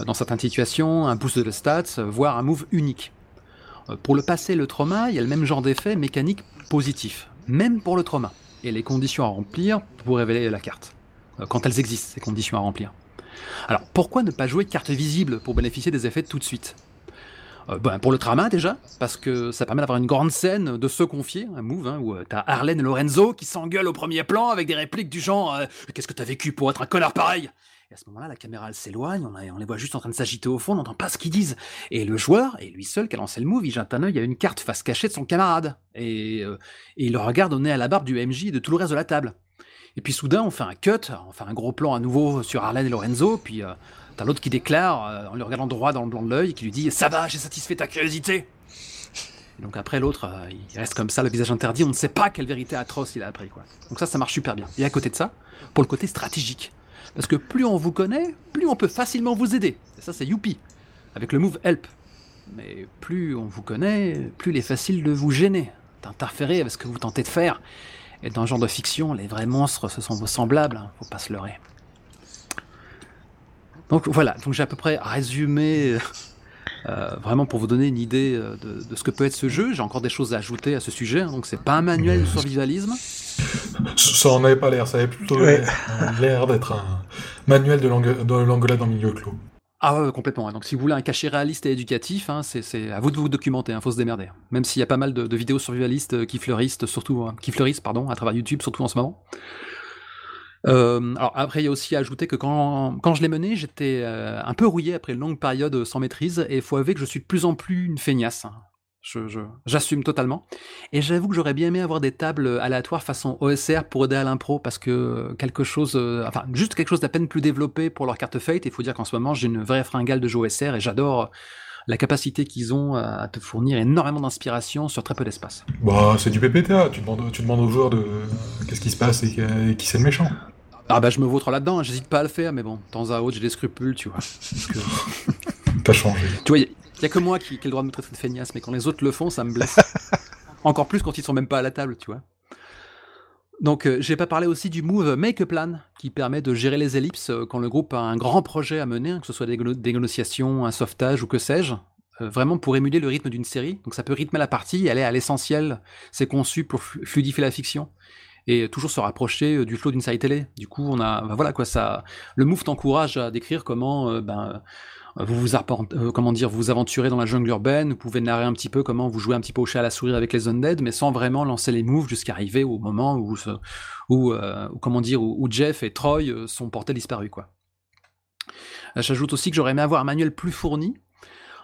Euh, dans certaines situations, un boost de stats, euh, voire un move unique. Euh, pour le passé et le trauma, il y a le même genre d'effet mécanique positif, même pour le trauma, et les conditions à remplir pour révéler la carte. Quand elles existent, ces conditions à remplir. Alors pourquoi ne pas jouer carte visible pour bénéficier des effets tout de suite? Euh, ben, pour le trauma déjà, parce que ça permet d'avoir une grande scène de se confier, un move, hein, où euh, t'as Arlène et Lorenzo qui s'engueulent au premier plan avec des répliques du genre euh, Qu'est-ce que t'as vécu pour être un connard pareil? Et à ce moment-là, la caméra s'éloigne, on, on, les voit juste en train de s'agiter au fond, on n'entend pas ce qu'ils disent. Et le joueur, et lui seul qui a lancé le move, il jette un œil à une carte face cachée de son camarade. Et, et il le regarde au nez à la barbe du MJ et de tout le reste de la table. Et puis soudain, on fait un cut, on fait un gros plan à nouveau sur Arlène et Lorenzo, puis T'as l'autre qui déclare, euh, en lui regardant droit dans le blanc de l'œil, qui lui dit Ça va, j'ai satisfait ta curiosité donc après l'autre, euh, il reste comme ça, le visage interdit, on ne sait pas quelle vérité atroce il a appris. Quoi. Donc ça, ça marche super bien. Et à côté de ça, pour le côté stratégique. Parce que plus on vous connaît, plus on peut facilement vous aider. Et ça, c'est youpi, avec le move help. Mais plus on vous connaît, plus il est facile de vous gêner, d'interférer avec ce que vous tentez de faire. Et dans ce genre de fiction, les vrais monstres, ce sont vos semblables, hein, faut pas se leurrer. Donc voilà, donc j'ai à peu près résumé euh, vraiment pour vous donner une idée euh, de, ce que peut être ce jeu. J'ai encore des choses à ajouter à ce sujet, hein, donc c'est pas un manuel de survivalisme. Ça en avait pas l'air, ça avait plutôt l'air d'être un manuel de l'anglade en milieu clos. Ah ouais, complètement. Donc si vous voulez un cachet réaliste et éducatif, hein, c'est à vous de vous documenter, il hein, faut se démerder. Même s'il y a pas mal de, vidéos survivalistes euh, qui fleurissent, surtout qui fleurissent, pardon, à travers YouTube, surtout en ce moment. Euh, alors après, il y a aussi à ajouter que quand, quand je l'ai mené, j'étais euh, un peu rouillé après une longue période sans maîtrise, et il faut avouer que je suis de plus en plus une feignasse. J'assume totalement. Et j'avoue que j'aurais bien aimé avoir des tables aléatoires façon OSR pour aider à l'impro, parce que quelque chose, euh, enfin, juste quelque chose d'à peine plus développé pour leur carte Fate. Il faut dire qu'en ce moment, j'ai une vraie fringale de jeu OSR et j'adore la capacité qu'ils ont à te fournir énormément d'inspiration sur très peu d'espace. Bah, c'est du PPTA, tu demandes, tu demandes aux joueurs de qu'est-ce qui se passe et, qui c'est le méchant. Ah bah je me vautre là-dedans, hein. j'hésite pas à le faire, mais bon, de temps à autre j'ai des scrupules, tu vois. T'as changé. Tu vois, il y, a que moi qui, ai le droit de me traiter de feignasse, mais quand les autres le font, ça me blesse. Encore plus quand ils sont même pas à la table, tu vois. Donc euh, j'ai pas parlé aussi du move Make a Plan, qui permet de gérer les ellipses euh, quand le groupe a un grand projet à mener, hein, que ce soit des, négociations, un sauvetage ou que sais-je. Euh, vraiment pour émuler le rythme d'une série. Donc ça peut rythmer la partie aller à l'essentiel. C'est conçu pour fluidifier la fiction et toujours se rapprocher euh, du flow d'une série télé. Du coup, on a, voilà quoi, ça, le move t'encourage à décrire comment, ben, euh, vous vous comment dire, vous aventurez dans la jungle urbaine. Vous pouvez narrer un petit peu comment vous jouez un petit peu au chat à la souris avec les undead, mais sans vraiment lancer les moves jusqu'à arriver au moment où, où, comment dire, où, Jeff et Troy sont portés disparus quoi. J'ajoute aussi que j'aurais aimé avoir un manuel plus fourni,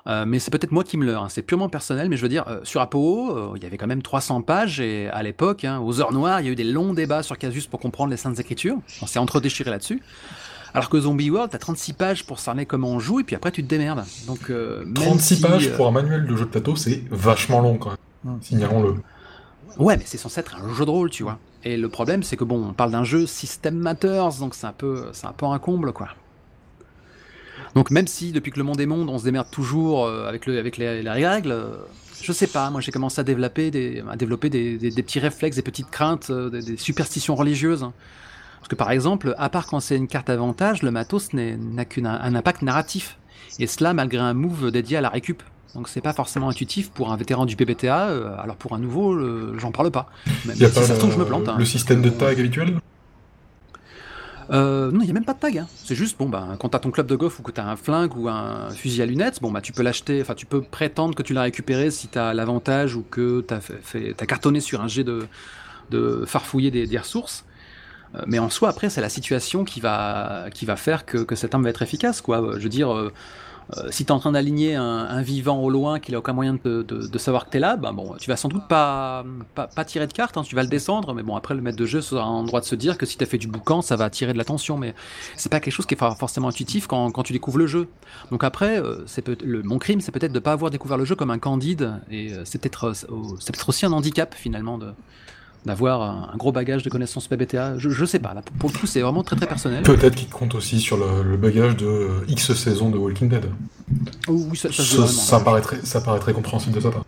euh, mais c'est peut-être moi qui me leurre, hein. c'est purement personnel, mais je veux dire, euh, sur Apo, euh, il y avait quand même 300 pages, et à l'époque, hein, aux heures noires, il y a eu des longs débats sur Casus pour comprendre les Saintes Écritures, on s'est entre-déchiré là-dessus. Alors que Zombie World, t'as 36 pages pour cerner comment on joue, et puis après tu te démerdes. Donc, 36 pages pour un manuel de jeu de plateau, c'est vachement long quand même, signalons-le. Ouais, mais c'est censé être un jeu de rôle, tu vois. Et le problème, c'est que bon, on parle d'un jeu System Matters, donc c'est un peu, c'est un peu un comble, quoi. Donc même si depuis que le monde est monde, on se démerde toujours euh, avec, le, avec les, les règles, euh, je sais pas, moi j'ai commencé à développer des, à développer des, des- des petits réflexes, des petites craintes, euh, des, des superstitions religieuses. Parce que par exemple, à part quand c'est une carte avantage, le matos n'a qu'un un impact narratif. Et cela malgré un move dédié à la récup. Donc c'est pas forcément intuitif pour un vétéran du PBTA, euh, alors pour un nouveau, euh, j'en parle pas. Même Il y a si pas ça se trouve, je me plante. hein. le système de tag habituel? Euh, non, il n'y a même pas de tag. hein. C'est juste, bon, bah, quand tu as ton club de golf ou que tu as un flingue ou un fusil à lunettes, bon, bah, tu peux l'acheter, enfin, tu peux prétendre que tu l'as récupéré si tu as l'avantage ou que tu as, fait, fait- t'as cartonné sur un jet de, de farfouiller des, des ressources. Euh, Mais en soi, après, c'est la situation qui va, qui va faire que, que cette arme va être efficace. Quoi. Euh, Je veux dire, euh, si tu es en train d'aligner un, vivant au loin qu'il a aucun moyen de, de- savoir que tu es là, ben bon, tu vas sans doute pas, pas, tirer de carte, hein, tu vas le descendre, mais bon, après, le maître de jeu sera en droit de se dire que si tu as fait du boucan, ça va attirer de l'attention, mais c'est pas quelque chose qui est for- forcément intuitif quand, quand tu découvres le jeu. Donc après, peut le, mon crime, c'est peut-être de pas avoir découvert le jeu comme un candide, et c'est peut-être peut-être aussi un handicap finalement de d'avoir un, un gros bagage de connaissances PBTA. Je, je sais pas, là, pour, pour le coup, c'est vraiment très très personnel. Peut-être qu'il compte aussi sur le, le bagage de euh, X saisons de Walking Dead. Oh, oui, ça, ça Ça, voit ça, vraiment. paraît très, ça paraît très compréhensible de sa part.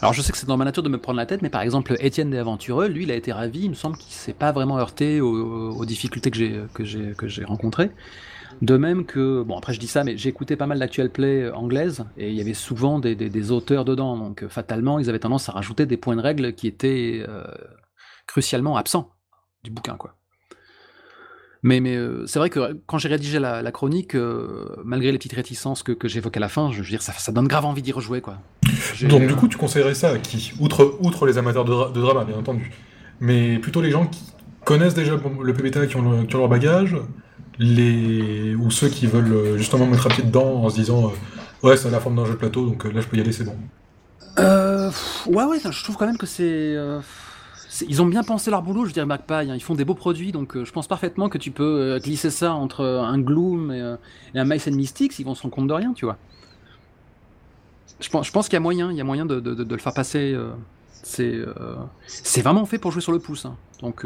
Alors je sais que c'est dans ma nature de me prendre la tête, mais par exemple Étienne des Aventureux, lui, il a été ravi. Il me semble qu'il s'est pas vraiment heurté aux, aux difficultés que j'ai que j'ai que j'ai rencontrées. De même que bon après je dis ça, mais écouté pas mal d'actual play anglaise et il y avait souvent des, des, auteurs dedans, donc euh, fatalement ils avaient tendance à rajouter des points de règle qui étaient euh, crucialement absents du bouquin quoi. Mais, mais euh, c'est vrai que quand j'ai rédigé la, chronique, malgré les petites réticences que, que j'évoque à la fin, je veux dire, ça, ça donne grave envie d'y rejouer, quoi. Donc du coup, tu conseillerais ça à qui? Outre, outre les amateurs de, dra- de drama, bien entendu. Mais plutôt les gens qui connaissent déjà le PBTA, qui ont, qui ont leur bagage, les... ou ceux qui veulent euh, justement mettre un pied dedans en se disant euh, Ouais, c'est la forme d'un jeu de plateau, donc euh, là je peux y aller, c'est bon. Euh, ouais, ouais, je trouve quand même que c'est. ils ont bien pensé leur boulot, je dirais Magpie. hein. Ils font des beaux produits, donc je pense parfaitement que tu peux glisser ça entre un Gloom et, un Mice and Mystics, ils vont se rendre compte de rien, tu vois. Je pense, je pense qu'il y a moyen, il y a moyen de, de- le faire passer. c'est vraiment fait pour jouer sur le pouce. hein. Donc,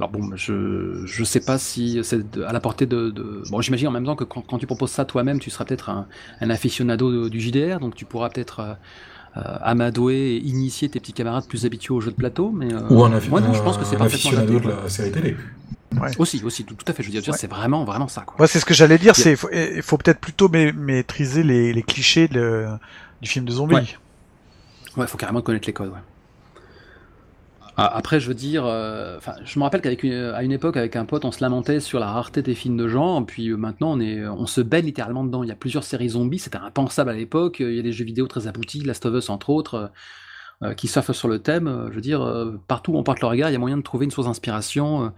alors bon, je je sais pas si c'est à la portée de. de- Bon, j'imagine en même temps que quand, quand tu proposes ça toi-même, tu seras peut-être un, un aficionado de- du JDR, donc tu pourras peut-être euh, euh, amadouer et initier tes petits camarades plus habitués aux jeux de plateau. Mais euh, Ou un, affi- moi, non, je pense que un c'est parfaitement aficionado adapté, de la série télé. Aussi, aussi, tout, tout à fait. Je veux dire, Ouais. c'est vraiment, vraiment ça. Quoi. Moi, c'est ce que j'allais dire. Il C'est, faut- il faut peut-être plutôt ma- maîtriser les, les clichés de- du film de zombies. Ouais. Ouais, faut carrément connaître les codes. Ouais. Ah, Après, je veux dire, euh, je me rappelle qu'avec une, à une époque, avec un pote, on se lamentait sur la rareté des films de genre, puis euh, maintenant, on est, on se baigne littéralement dedans. Il y a plusieurs séries zombies, c'était impensable à l'époque. Il y a des jeux vidéo très aboutis, Last of Us entre autres, euh, euh, qui surfent sur le thème. Euh, Je veux dire, euh, partout où on porte le regard, il y a moyen de trouver une source d'inspiration euh,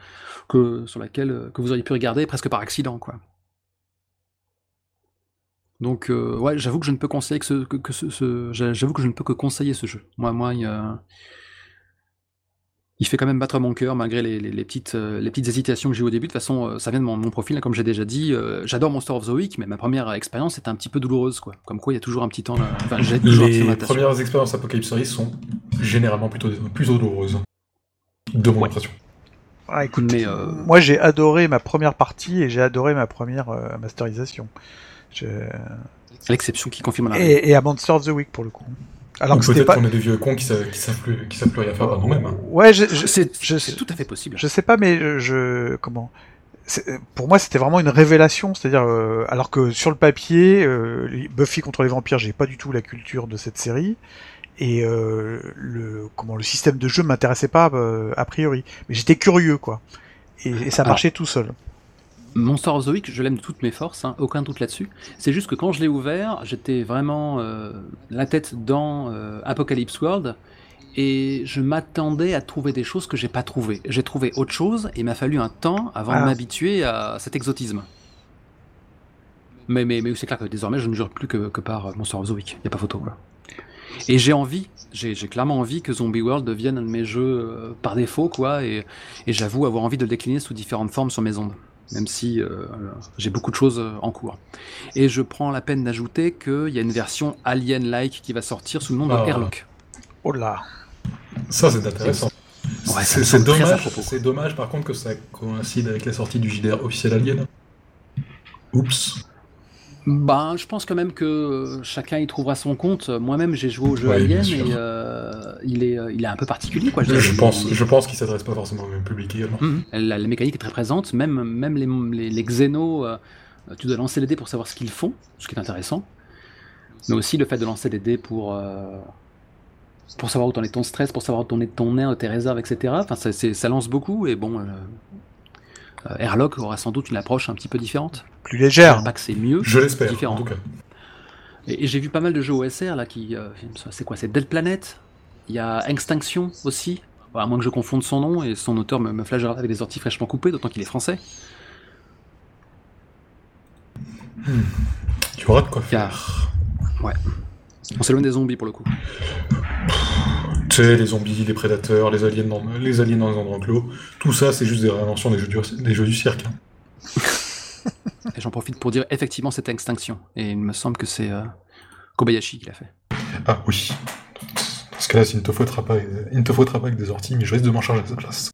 que sur laquelle euh, que vous auriez pu regarder presque par accident, quoi. Donc, euh, ouais, j'avoue que je ne peux conseiller que ce, ce, ce- j'a- j'avoue que je ne peux que conseiller ce jeu. Moi, moi, il, y a- il fait quand même battre mon cœur malgré les, les- les petites, euh, les petites hésitations que j'ai eu au début. De toute façon, euh, ça vient de mon, mon profil, hein, comme j'ai déjà dit. euh, J'adore Monster of the Week, mais ma première expérience était un petit peu douloureuse, quoi. Comme quoi, il y a toujours un petit temps. Là... Enfin, j'ai toujours Les premières expériences Apocalypse Series sont généralement plutôt, plutôt douloureuses. De mon Ouais. impression. Ah, écoute, Mais, euh, moi j'ai adoré ma première partie et j'ai adoré ma première euh, masterisation. Je- L'exception qui confirme la règle. Et, et à Monster of the Week pour le coup. Alors que peut-être pas. qu'on est des vieux cons qui savent, qui savent plus, qui savent plus rien faire par nous-mêmes. hein. Ouais, je, je, C'est je- c'est tout à fait possible. je sais pas, mais je, je- comment c'est- pour moi, c'était vraiment une révélation, c'est-à-dire euh, alors que sur le papier, euh, Buffy contre les vampires, j'ai pas du tout la culture de cette série et euh, le comment le système de jeu m'intéressait pas euh, a priori, mais j'étais curieux quoi, et, et ça Alors, marchait tout seul. Monster of the Week, je l'aime de toutes mes forces, hein, aucun doute là-dessus. C'est juste que quand je l'ai ouvert, j'étais vraiment euh, la tête dans euh, Apocalypse World et je m'attendais à trouver des choses que j'ai pas trouvées. J'ai trouvé autre chose et il m'a fallu un temps avant Ah. de m'habituer à cet exotisme. Mais, mais, mais c'est clair que désormais je ne jure plus que, que par Monster of the Week, il n'y a pas photo. Quoi. Et j'ai envie, j'ai j'ai clairement envie que Zombie World devienne un de mes jeux euh, par défaut, quoi, et, et j'avoue avoir envie de le décliner sous différentes formes sur mes ondes même si euh, j'ai beaucoup de choses euh, en cours. Et je prends la peine d'ajouter qu'il y a une version Alien-like qui va sortir sous le nom de Ah. Airlock. Oh là, Ça, c'est intéressant. Ouais, c'est dommage, dommage par contre que ça coïncide avec la sortie du JDR officiel Alien. Oups. Ben, je pense quand même que euh, chacun y trouvera son compte. Moi-même, j'ai joué au jeu Ouais, Alien et euh, il, est, euh, il est un peu particulier. Quoi. Je, pense, je pense qu'il s'adresse pas forcément au même public également. Mhm. La, la mécanique est très présente, même, même les, les, les xénos, euh, tu dois lancer les dés pour savoir ce qu'ils font, ce qui est intéressant. Mais aussi le fait de lancer des dés pour, euh, pour savoir où t'en est ton stress, pour savoir où t'en est ton nerf, tes réserves, etc. Enfin, ça lance beaucoup et bon, euh, Airlock aura sans doute une approche un petit peu différente. Plus Je légère. pas que c'est mieux, Je l'espère, différent. en tout cas. Et, et j'ai vu pas mal de jeux OSR là qui. euh, c'est quoi C'est Dead Planet Il y a Extinction aussi. À moins que je confonde son nom et son auteur me, me flagellera avec des orties fraîchement coupées, d'autant qu'il est français. Tu auras de quoi faire. On s'éloigne des zombies pour le coup. Tu sais, les zombies, les prédateurs, les aliens dans, les aliens dans les endroits clos, tout ça, c'est juste des réinventions des jeux du, des jeux du cirque. hein. Et j'en profite pour dire effectivement cette Extinction. Et il me semble que c'est euh, Kobayashi qui l'a fait. Ah oui. Dans ce cas-là, il ne te faudra pas, il ne te faudra pas avec des orties, mais je risque de m'en charger à sa place.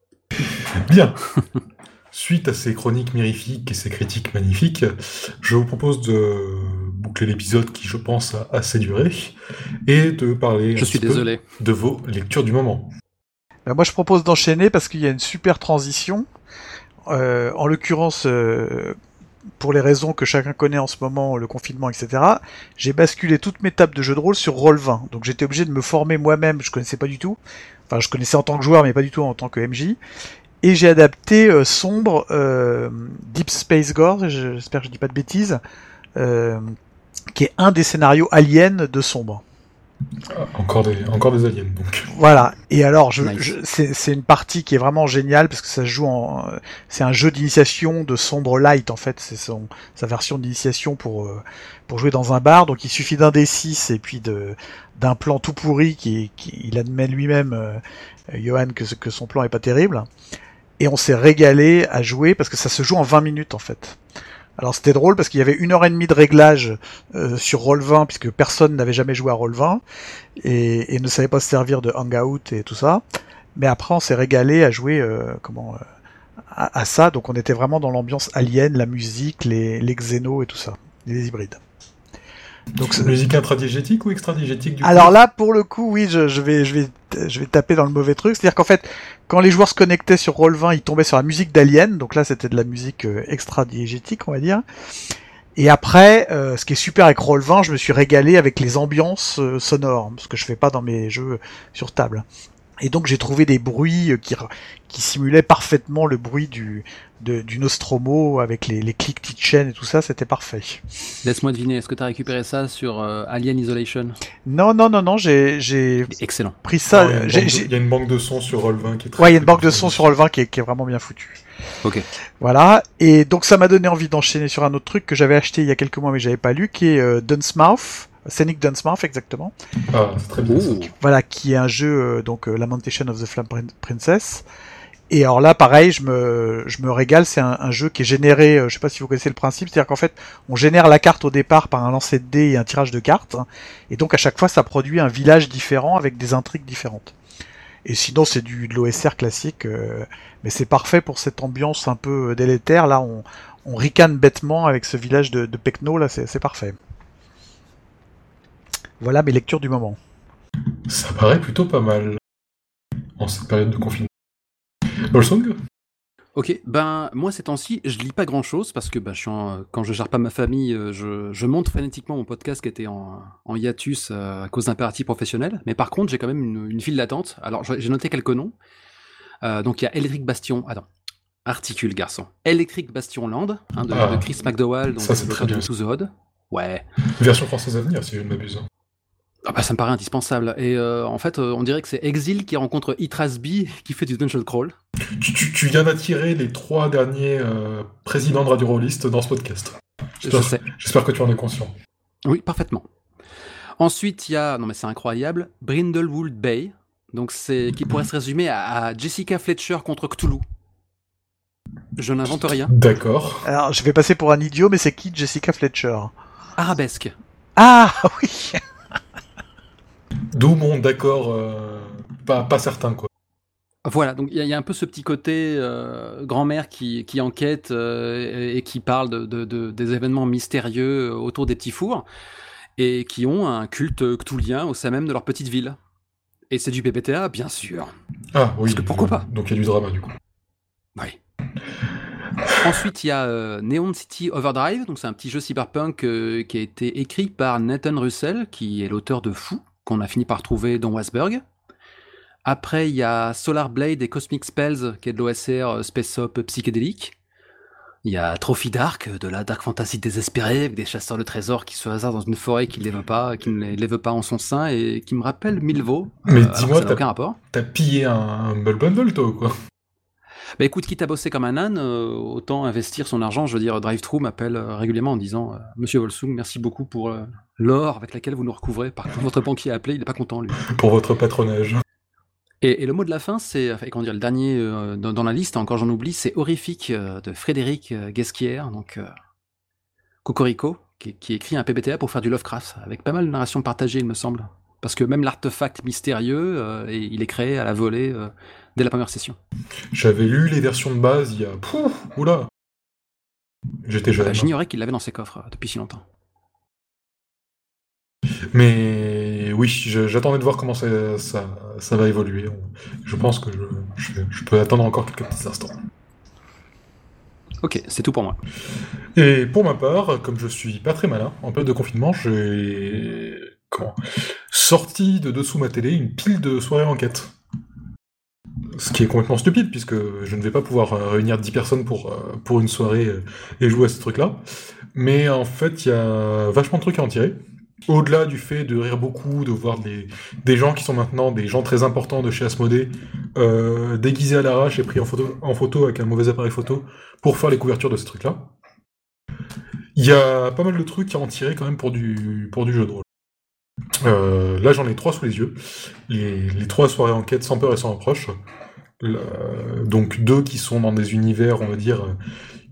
Bien. Suite à ces chroniques mirifiques et ces critiques magnifiques, je vous propose de boucler l'épisode qui, je pense, a assez duré, et de parler un Je suis petit peu désolé. de vos lectures du moment. Ben, moi, je propose d'enchaîner parce qu'il y a une super transition. Euh, en l'occurrence, euh, pour les raisons que chacun connaît en ce moment, le confinement, etc., j'ai basculé toutes mes tables de jeux de rôle sur Roll20. Donc j'étais obligé de me former moi-même, je connaissais pas du tout. Enfin, je connaissais en tant que joueur, mais pas du tout en tant que MJ. Et j'ai adapté euh, Sombre, euh, Deep Space Gore, j'espère que je dis pas de bêtises, euh, qui est un des scénarios aliens de Sombre. Ah, Encore des, encore des aliens, donc. Voilà. Et alors, je, Nice. je- c'est c'est une partie qui est vraiment géniale parce que ça se joue en, c'est un jeu d'initiation de Sombre Light en fait. C'est son sa version d'initiation pour euh, pour jouer dans un bar. Donc il suffit d'un D6 et puis de d'un plan tout pourri qui, qui il admet lui-même, euh, Johan, que que son plan est pas terrible. Et on s'est régalé à jouer parce que ça se joue en 20 minutes en fait. Alors c'était drôle parce qu'il y avait une heure et demie de réglage euh, sur Roll20 puisque personne n'avait jamais joué à Roll20 et, et ne savait pas se servir de Hangout et tout ça. Mais après, on s'est régalé à jouer euh, comment euh, à, ça. Donc, on était vraiment dans l'ambiance alien, la musique, les, les xénos et tout ça, les hybrides. Donc, c'est- Musique intradiégétique ou du coup alors là, pour le coup, oui, je, je vais, je vais, je vais taper dans le mauvais truc. C'est-à-dire qu'en fait, quand les joueurs se connectaient sur Roll20, ils tombaient sur la musique d'Alien. Donc là, c'était de la musique euh, extra-diégétique, on va dire. Et après, euh, ce qui est super avec Roll20, je me suis régalé avec les ambiances euh, sonores, ce que je fais pas dans mes jeux sur table. Et donc j'ai trouvé des bruits euh, qui, qui simulaient parfaitement le bruit du, de, du Nostromo avec les, les clics Kitchen et tout ça, c'était parfait. Laisse-moi deviner, est-ce que tu as récupéré ça sur euh, Alien Isolation? Non, non, non, non, j'ai Excellent. pris ça. Ah, il y a une banque de- j'ai- Il y a une banque de sons sur Roll20 qui est très Ouais, il y a une banque de sons sur Roll20 qui est, qui est vraiment bien foutue. Ok. Voilà, et donc ça m'a donné envie d'enchaîner sur un autre truc que j'avais acheté il y a quelques mois mais j'avais pas lu, qui est euh, Dunsmouth, Scenic Dunsmouth exactement. Ah, c'est très. Oh. Voilà, qui est un jeu euh, donc euh, Lamentation of the Flame Prin- Princess. Et alors là, pareil, je me, je me régale. C'est un, un jeu qui est généré. euh, je sais pas si vous connaissez le principe, c'est-à-dire qu'en fait, on génère la carte au départ par un lancer de dés et un tirage de cartes, et donc à chaque fois, ça produit un village différent avec des intrigues différentes. Et sinon, c'est du de l'OSR classique, euh, mais c'est parfait pour cette ambiance un peu délétère. Là, on, on ricane bêtement avec ce village de, de Pecno. Là, c'est parfait. Voilà mes lectures du moment. Ça paraît plutôt pas mal en cette période de confinement. Volsong Ok, ben moi ces temps-ci, je lis pas grand-chose parce que ben, je suis en- quand je gère pas ma famille, euh, je, je monte frénétiquement mon podcast qui était en, en hiatus euh, à cause d'impératifs professionnels. Mais par contre, j'ai quand même une, une file d'attente. Alors j'ai noté quelques noms. Euh, donc il y a Electric Bastion. Attends, articule garçon. Electric Bastion Land hein, de, Ah. de Chris McDowell, donc Ça, c'est très bien. To the Hood. Ouais. Version française à venir, si je ne m'abuse. Ah bah, ça me paraît indispensable. Et euh, en fait, euh, on dirait que c'est Exil qui rencontre Itrasby qui fait du dungeon crawl. Tu, tu- tu viens d'attirer les trois derniers euh, présidents de Radio Rollist dans ce podcast. Je J'espère sais. j'espère que tu en es conscient. Oui, parfaitement. Ensuite, il y a, non mais c'est incroyable, Brindlewood Bay, donc c'est qui pourrait se résumer à, à Jessica Fletcher contre Cthulhu. Je n'invente rien. D'accord. Alors, je vais passer pour un idiot, mais c'est qui Jessica Fletcher? Arabesque. Ah oui D'où mon d'accord euh, pas, pas certain, quoi. Voilà, donc il y, a- il y a un peu ce petit côté euh, grand-mère qui, qui enquête euh, et, et qui parle de, de- de- des événements mystérieux autour des petits fours et qui ont un culte cthulhien au sein même de leur petite ville. Et c'est du PBTA, bien sûr. Ah, oui. Parce que pourquoi pas? Donc il y a du drama, du coup. Oui. Ensuite, il y a euh, Neon City Overdrive, donc c'est un petit jeu cyberpunk qui a été écrit par Nathan Russell, qui est l'auteur de Fou, qu'on a fini par trouver dans Wasberg. Après, il y a Solar Blade et Cosmic Spells, qui est de l'OSR euh, Space Op psychédélique. Il y a Trophy Dark, de la Dark Fantasy désespérée, avec des chasseurs de trésors qui se hasardent dans une forêt qui ne pas, qui ne les- veut pas en son sein, et qui me rappelle Milvaux. Mais que dis-moi, t'as- aucun rapport. T'as pillé un Humble Bundle, toi, quoi? Bah écoute, quitte à bosser comme un âne, euh, autant investir son argent. Je veux dire, DriveThru m'appelle euh, régulièrement en disant euh, Monsieur Volsung, merci beaucoup pour euh, l'or avec laquelle vous nous recouvrez. Par contre, votre banquier a appelé, il n'est pas content, lui. Pour votre patronage. Et, et le mot de la fin, c'est, enfin, comment dire, le dernier dans, dans la liste, encore j'en oublie, c'est Horrifique de Frédéric Guesquière, donc Cocorico, qui, qui écrit un PBTA pour faire du Lovecraft, avec pas mal de narration partagée, il me semble. Parce que même l'artefact mystérieux, euh, il est créé à la volée euh, dès la première session. J'avais lu les versions de base il y a... Pouf Oula J'étais jeune. Bah, J'ignorais qu'il l'avait dans ses coffres euh, depuis si longtemps. Mais oui, j'attendais de voir comment ça, ça, ça va évoluer. Je pense que je, je- je peux attendre encore quelques petits instants. Ok, c'est tout pour moi. Et pour ma part, comme je suis pas très malin, en période de confinement, j'ai comment? Sorti de dessous ma télé une pile de soirées enquête. Ce qui est complètement stupide, puisque je ne vais pas pouvoir euh, réunir 10 personnes pour, euh, pour une soirée euh, et jouer à ce truc-là. Mais en fait, il y a vachement de trucs à en tirer. Au-delà du fait de rire beaucoup, de voir des, gens qui sont maintenant des gens très importants de chez Asmodée, euh, déguisés à l'arrache et pris en photo, avec un mauvais appareil photo pour faire les couvertures de ces trucs-là. Il y a pas mal de trucs à en tirer quand même pour du, pour du jeu de rôle. Euh, là, j'en ai trois sous les yeux. Les, trois soirées enquête sans peur et sans reproche. Donc deux qui sont dans des univers, on va dire,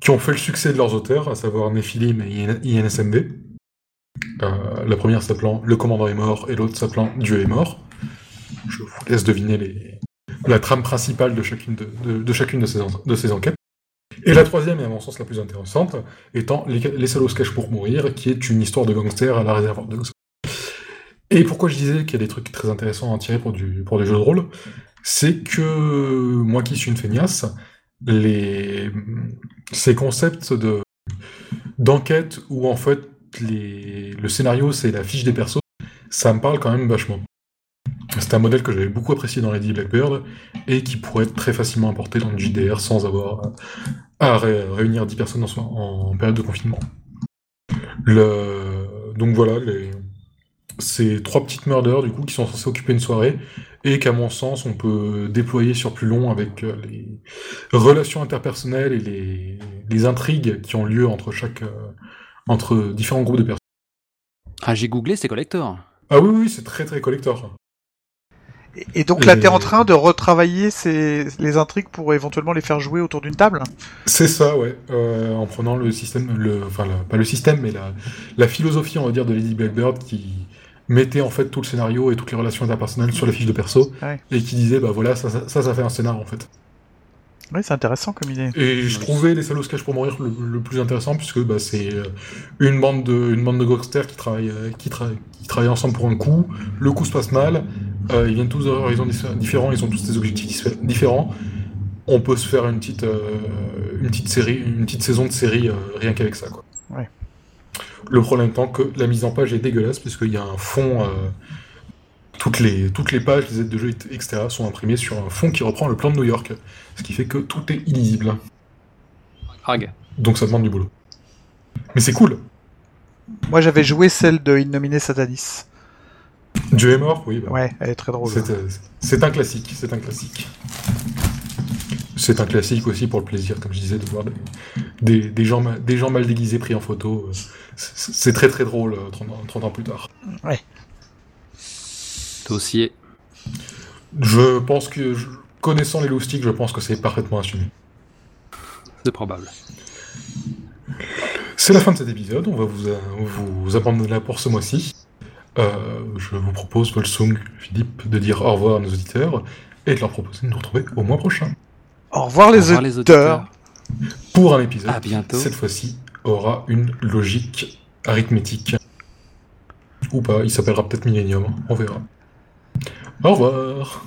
qui ont fait le succès de leurs auteurs, à savoir Nephilim et IN- INSMV. Euh, la première s'appelant Le commandant est mort et l'autre s'appelant Dieu est mort. Je vous laisse deviner la trame principale de chacune de, chacune de ces, enquêtes. Et la troisième, et à mon sens la plus intéressante, étant Les, les salauds se cachent pour mourir, qui est une histoire de gangster à la réservoir de Et pourquoi je disais qu'il y a des trucs très intéressants à en tirer pour du, pour des jeux de rôle C'est que moi qui suis une feignasse, ces concepts de d'enquête où en fait le scénario c'est la fiche des persos, ça me parle quand même vachement. C'est un modèle que j'avais beaucoup apprécié dans Lady Blackbird et qui pourrait être très facilement importé dans le JDR sans avoir à ré- réunir 10 personnes en, période de confinement. Donc voilà, les... ces trois petites murders du coup qui sont censés occuper une soirée et qu'à mon sens on peut déployer sur plus long avec euh, les relations interpersonnelles et les, les intrigues qui ont lieu entre chaque euh, entre différents groupes de personnes. Ah, j'ai googlé, c'est collector. Ah oui oui c'est très très collector. Et, et donc là, Et- t'es en train de retravailler ces, les intrigues pour éventuellement les faire jouer autour d'une table? C'est ça, ouais. Euh, en prenant le système, le, enfin, la- pas le système, mais la, la philosophie, on va dire, de Lady Blackbird qui mettait en fait tout le scénario et toutes les relations interpersonnelles sur la fiche de perso Ouais. et qui disait, bah voilà, ça, ça, ça, ça fait un scénar en fait. Oui, c'est intéressant comme idée. Et je trouvais Les Salauds se cachent pour mourir le, le plus intéressant puisque bah, c'est euh, une bande de, une bande de gangsters qui travaillent, euh, qui, tra- qui travaillent ensemble pour un coup. Le coup se passe mal. euh, ils viennent tous d'horizons différents. Ils ont tous des objectifs différents. On peut se faire une petite, euh, une petite série, une petite saison de série euh, rien qu'avec ça, quoi. Ouais. Le problème étant que la mise en page est dégueulasse puisqu'il y a un fond. euh, toutes les, toutes les pages, les aides de jeu, etc. sont imprimées sur un fond qui reprend le plan de New York. Ce qui fait que tout est illisible. Donc ça demande du boulot. Mais c'est cool. Moi, j'avais joué celle de Innominé Satanis. Dieu est mort, oui. bah, Ouais, elle est très drôle. c'est, euh, c'est un classique, c'est un classique. C'est un classique aussi pour le plaisir, comme je disais, de voir des, des, des gens, ma- des gens mal déguisés pris en photo. euh, c'est très très drôle euh, 30 ans, ans plus tard. Ouais. Dossier. Je pense que, connaissant les loustiques, je pense que c'est parfaitement assumé. C'est probable. C'est la fin de cet épisode, on va vous, euh, vous abandonner là pour ce mois-ci. Euh, je vous propose, Volsung, Philippe, de dire au revoir à nos auditeurs et de leur proposer de nous retrouver au mois prochain. Au revoir les, au auditeurs. les auditeurs. Pour un épisode, à bientôt. cette fois-ci aura une logique arithmétique. Ou pas, il s'appellera peut-être Millennium, on verra. Au revoir